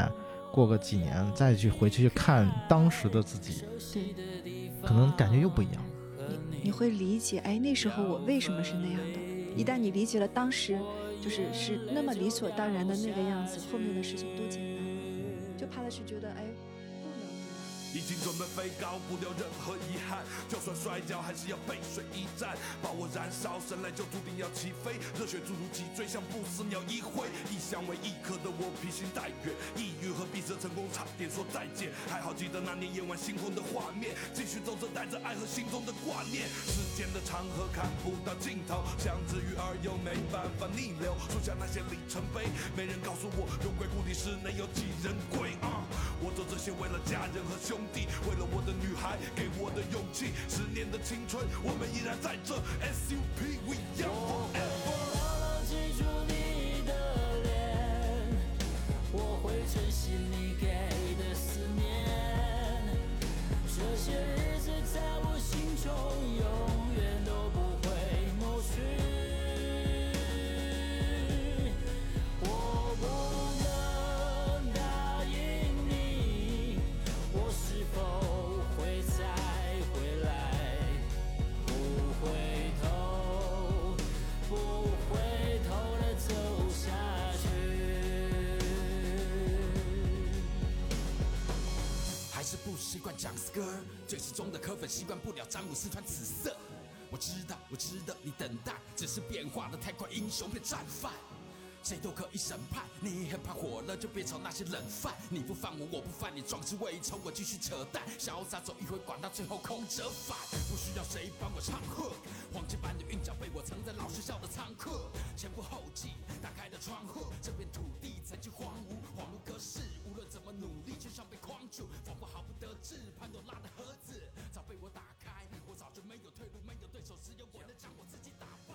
过个几年，再去回去看当时的自己，对，可能感觉又不一样了。你会理解，哎，那时候我为什么是那样的？一旦你理解了当时就是是那么理所当然的那个样子，后面的事情多简单。就怕的是觉得，哎。已经准备飞高，不留任何遗憾。就算摔跤，还是要背水一战，把我燃烧，生来就注定要起飞。热血注入脊椎，像不死鸟一挥。一香为一颗的我，披星戴月，抑郁和闭塞成功差点说再见。还好记得那年夜晚星空的画面，继续走着带着爱和心中的挂念。时间的长河看不到尽头，像只鱼儿又没办法逆流。数下那些里程碑，没人告诉我，荣归故里时能有几人归啊！我做这些为了家人和兄弟，为了我的女孩，给我的勇气。十年的青春，我们依然在这。SUP，We young forever。记住你的脸，我会珍惜你给的思念。这些日子在我心中永习惯讲 skr，最始终的科粉习惯不了詹姆斯穿紫色。我知道，我知道你等待，只是变化的太快，英雄变战犯。谁都可以审判，你很怕火了就别炒那些冷饭。你不犯我，我不犯你，壮志未酬，我继续扯淡，潇洒走一回，管到最后空折返。不需要谁帮我唱 hook，黄金般的韵脚被我藏在老学校的仓库，前赴后继，打开了窗户，这片土地曾经荒芜，恍如隔世。无论怎么努力，就像被框住，仿佛好不得志。潘多拉的盒子早被我打开，我早就没有退路，没有对手，只有我能将我自己打败。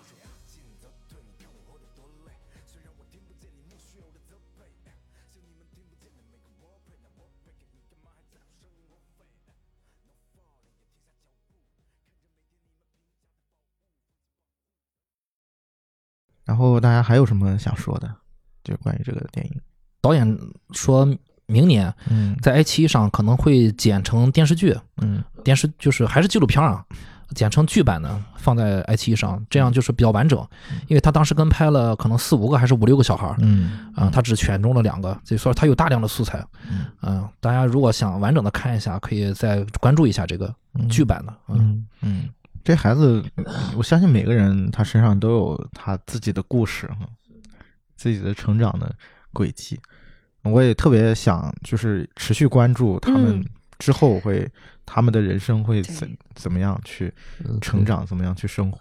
虽然我听不见你莫须有的责备，然后大家还有什么想说的？就关于这个电影，导演说明年嗯在爱奇艺上可能会剪成电视剧，嗯电视就是还是纪录片啊，剪成剧版的放在爱奇艺上，这样就是比较完整。因为他当时跟拍了可能四五个还是五六个小孩儿嗯啊，他只选中了两个，所以说他有大量的素材。嗯嗯，大家如果想完整的看一下，可以再关注一下这个剧版的。嗯，嗯嗯，这孩子，我相信每个人他身上都有他自己的故事哈，自己的成长的轨迹。我也特别想就是持续关注他们嗯之后会，他们的人生会怎怎么样去嗯成长，怎么样去生活。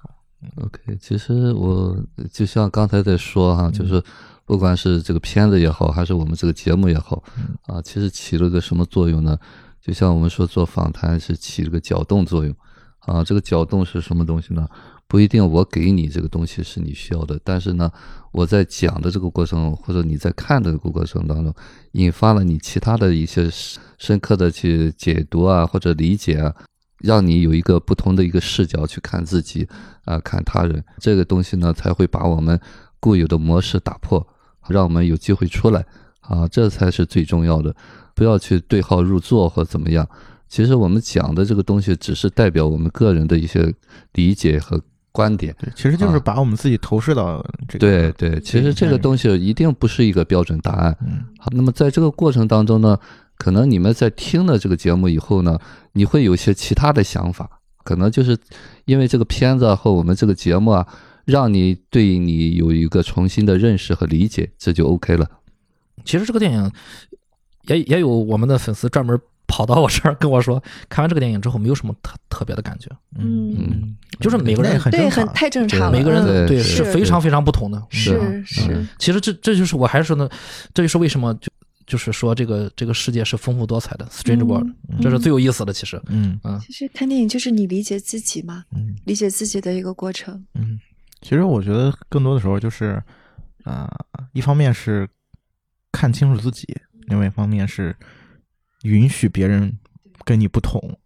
OK，其实我就像刚才在说哈，就是不管是这个片子也好，还是我们这个节目也好，啊，其实起了个什么作用呢？就像我们说做访谈是起了个搅动作用，啊，这个搅动是什么东西呢？不一定我给你这个东西是你需要的，但是呢，我在讲的这个过程，或者你在看的这个过程当中，引发了你其他的一些深刻的去解读啊，或者理解啊，让你有一个不同的一个视角去看自己啊、看他人，这个东西呢，才会把我们固有的模式打破，让我们有机会出来啊，这才是最重要的。不要去对号入座或怎么样。其实我们讲的这个东西，只是代表我们个人的一些理解和观点。对，其实就是啊把我们自己投射到这个。对对，其实这个东西一定不是一个标准答案。嗯好，那么在这个过程当中呢，可能你们在听了这个节目以后呢，你会有些其他的想法，可能就是因为这个片子啊和我们这个节目啊，让你对你有一个重新的认识和理解，这就 OK 了。其实这个电影也也有我们的粉丝专门跑到我这儿跟我说，看完这个电影之后没有什么特特别的感觉，嗯嗯，就是每个人很对，很太正常了。每个人嗯。对对是非常非常不同的。是是。是，其实这这就是我还是说呢，这就是为什么就就是说这个这个世界是丰富多彩的，Strange World，、嗯。这是最有意思的。其实，嗯。嗯。其实看电影就是你理解自己嘛，嗯。理解自己的一个过程。嗯，其实我觉得更多的时候就是，啊、一方面是看清楚自己，另外一方面是允许别人跟你不同，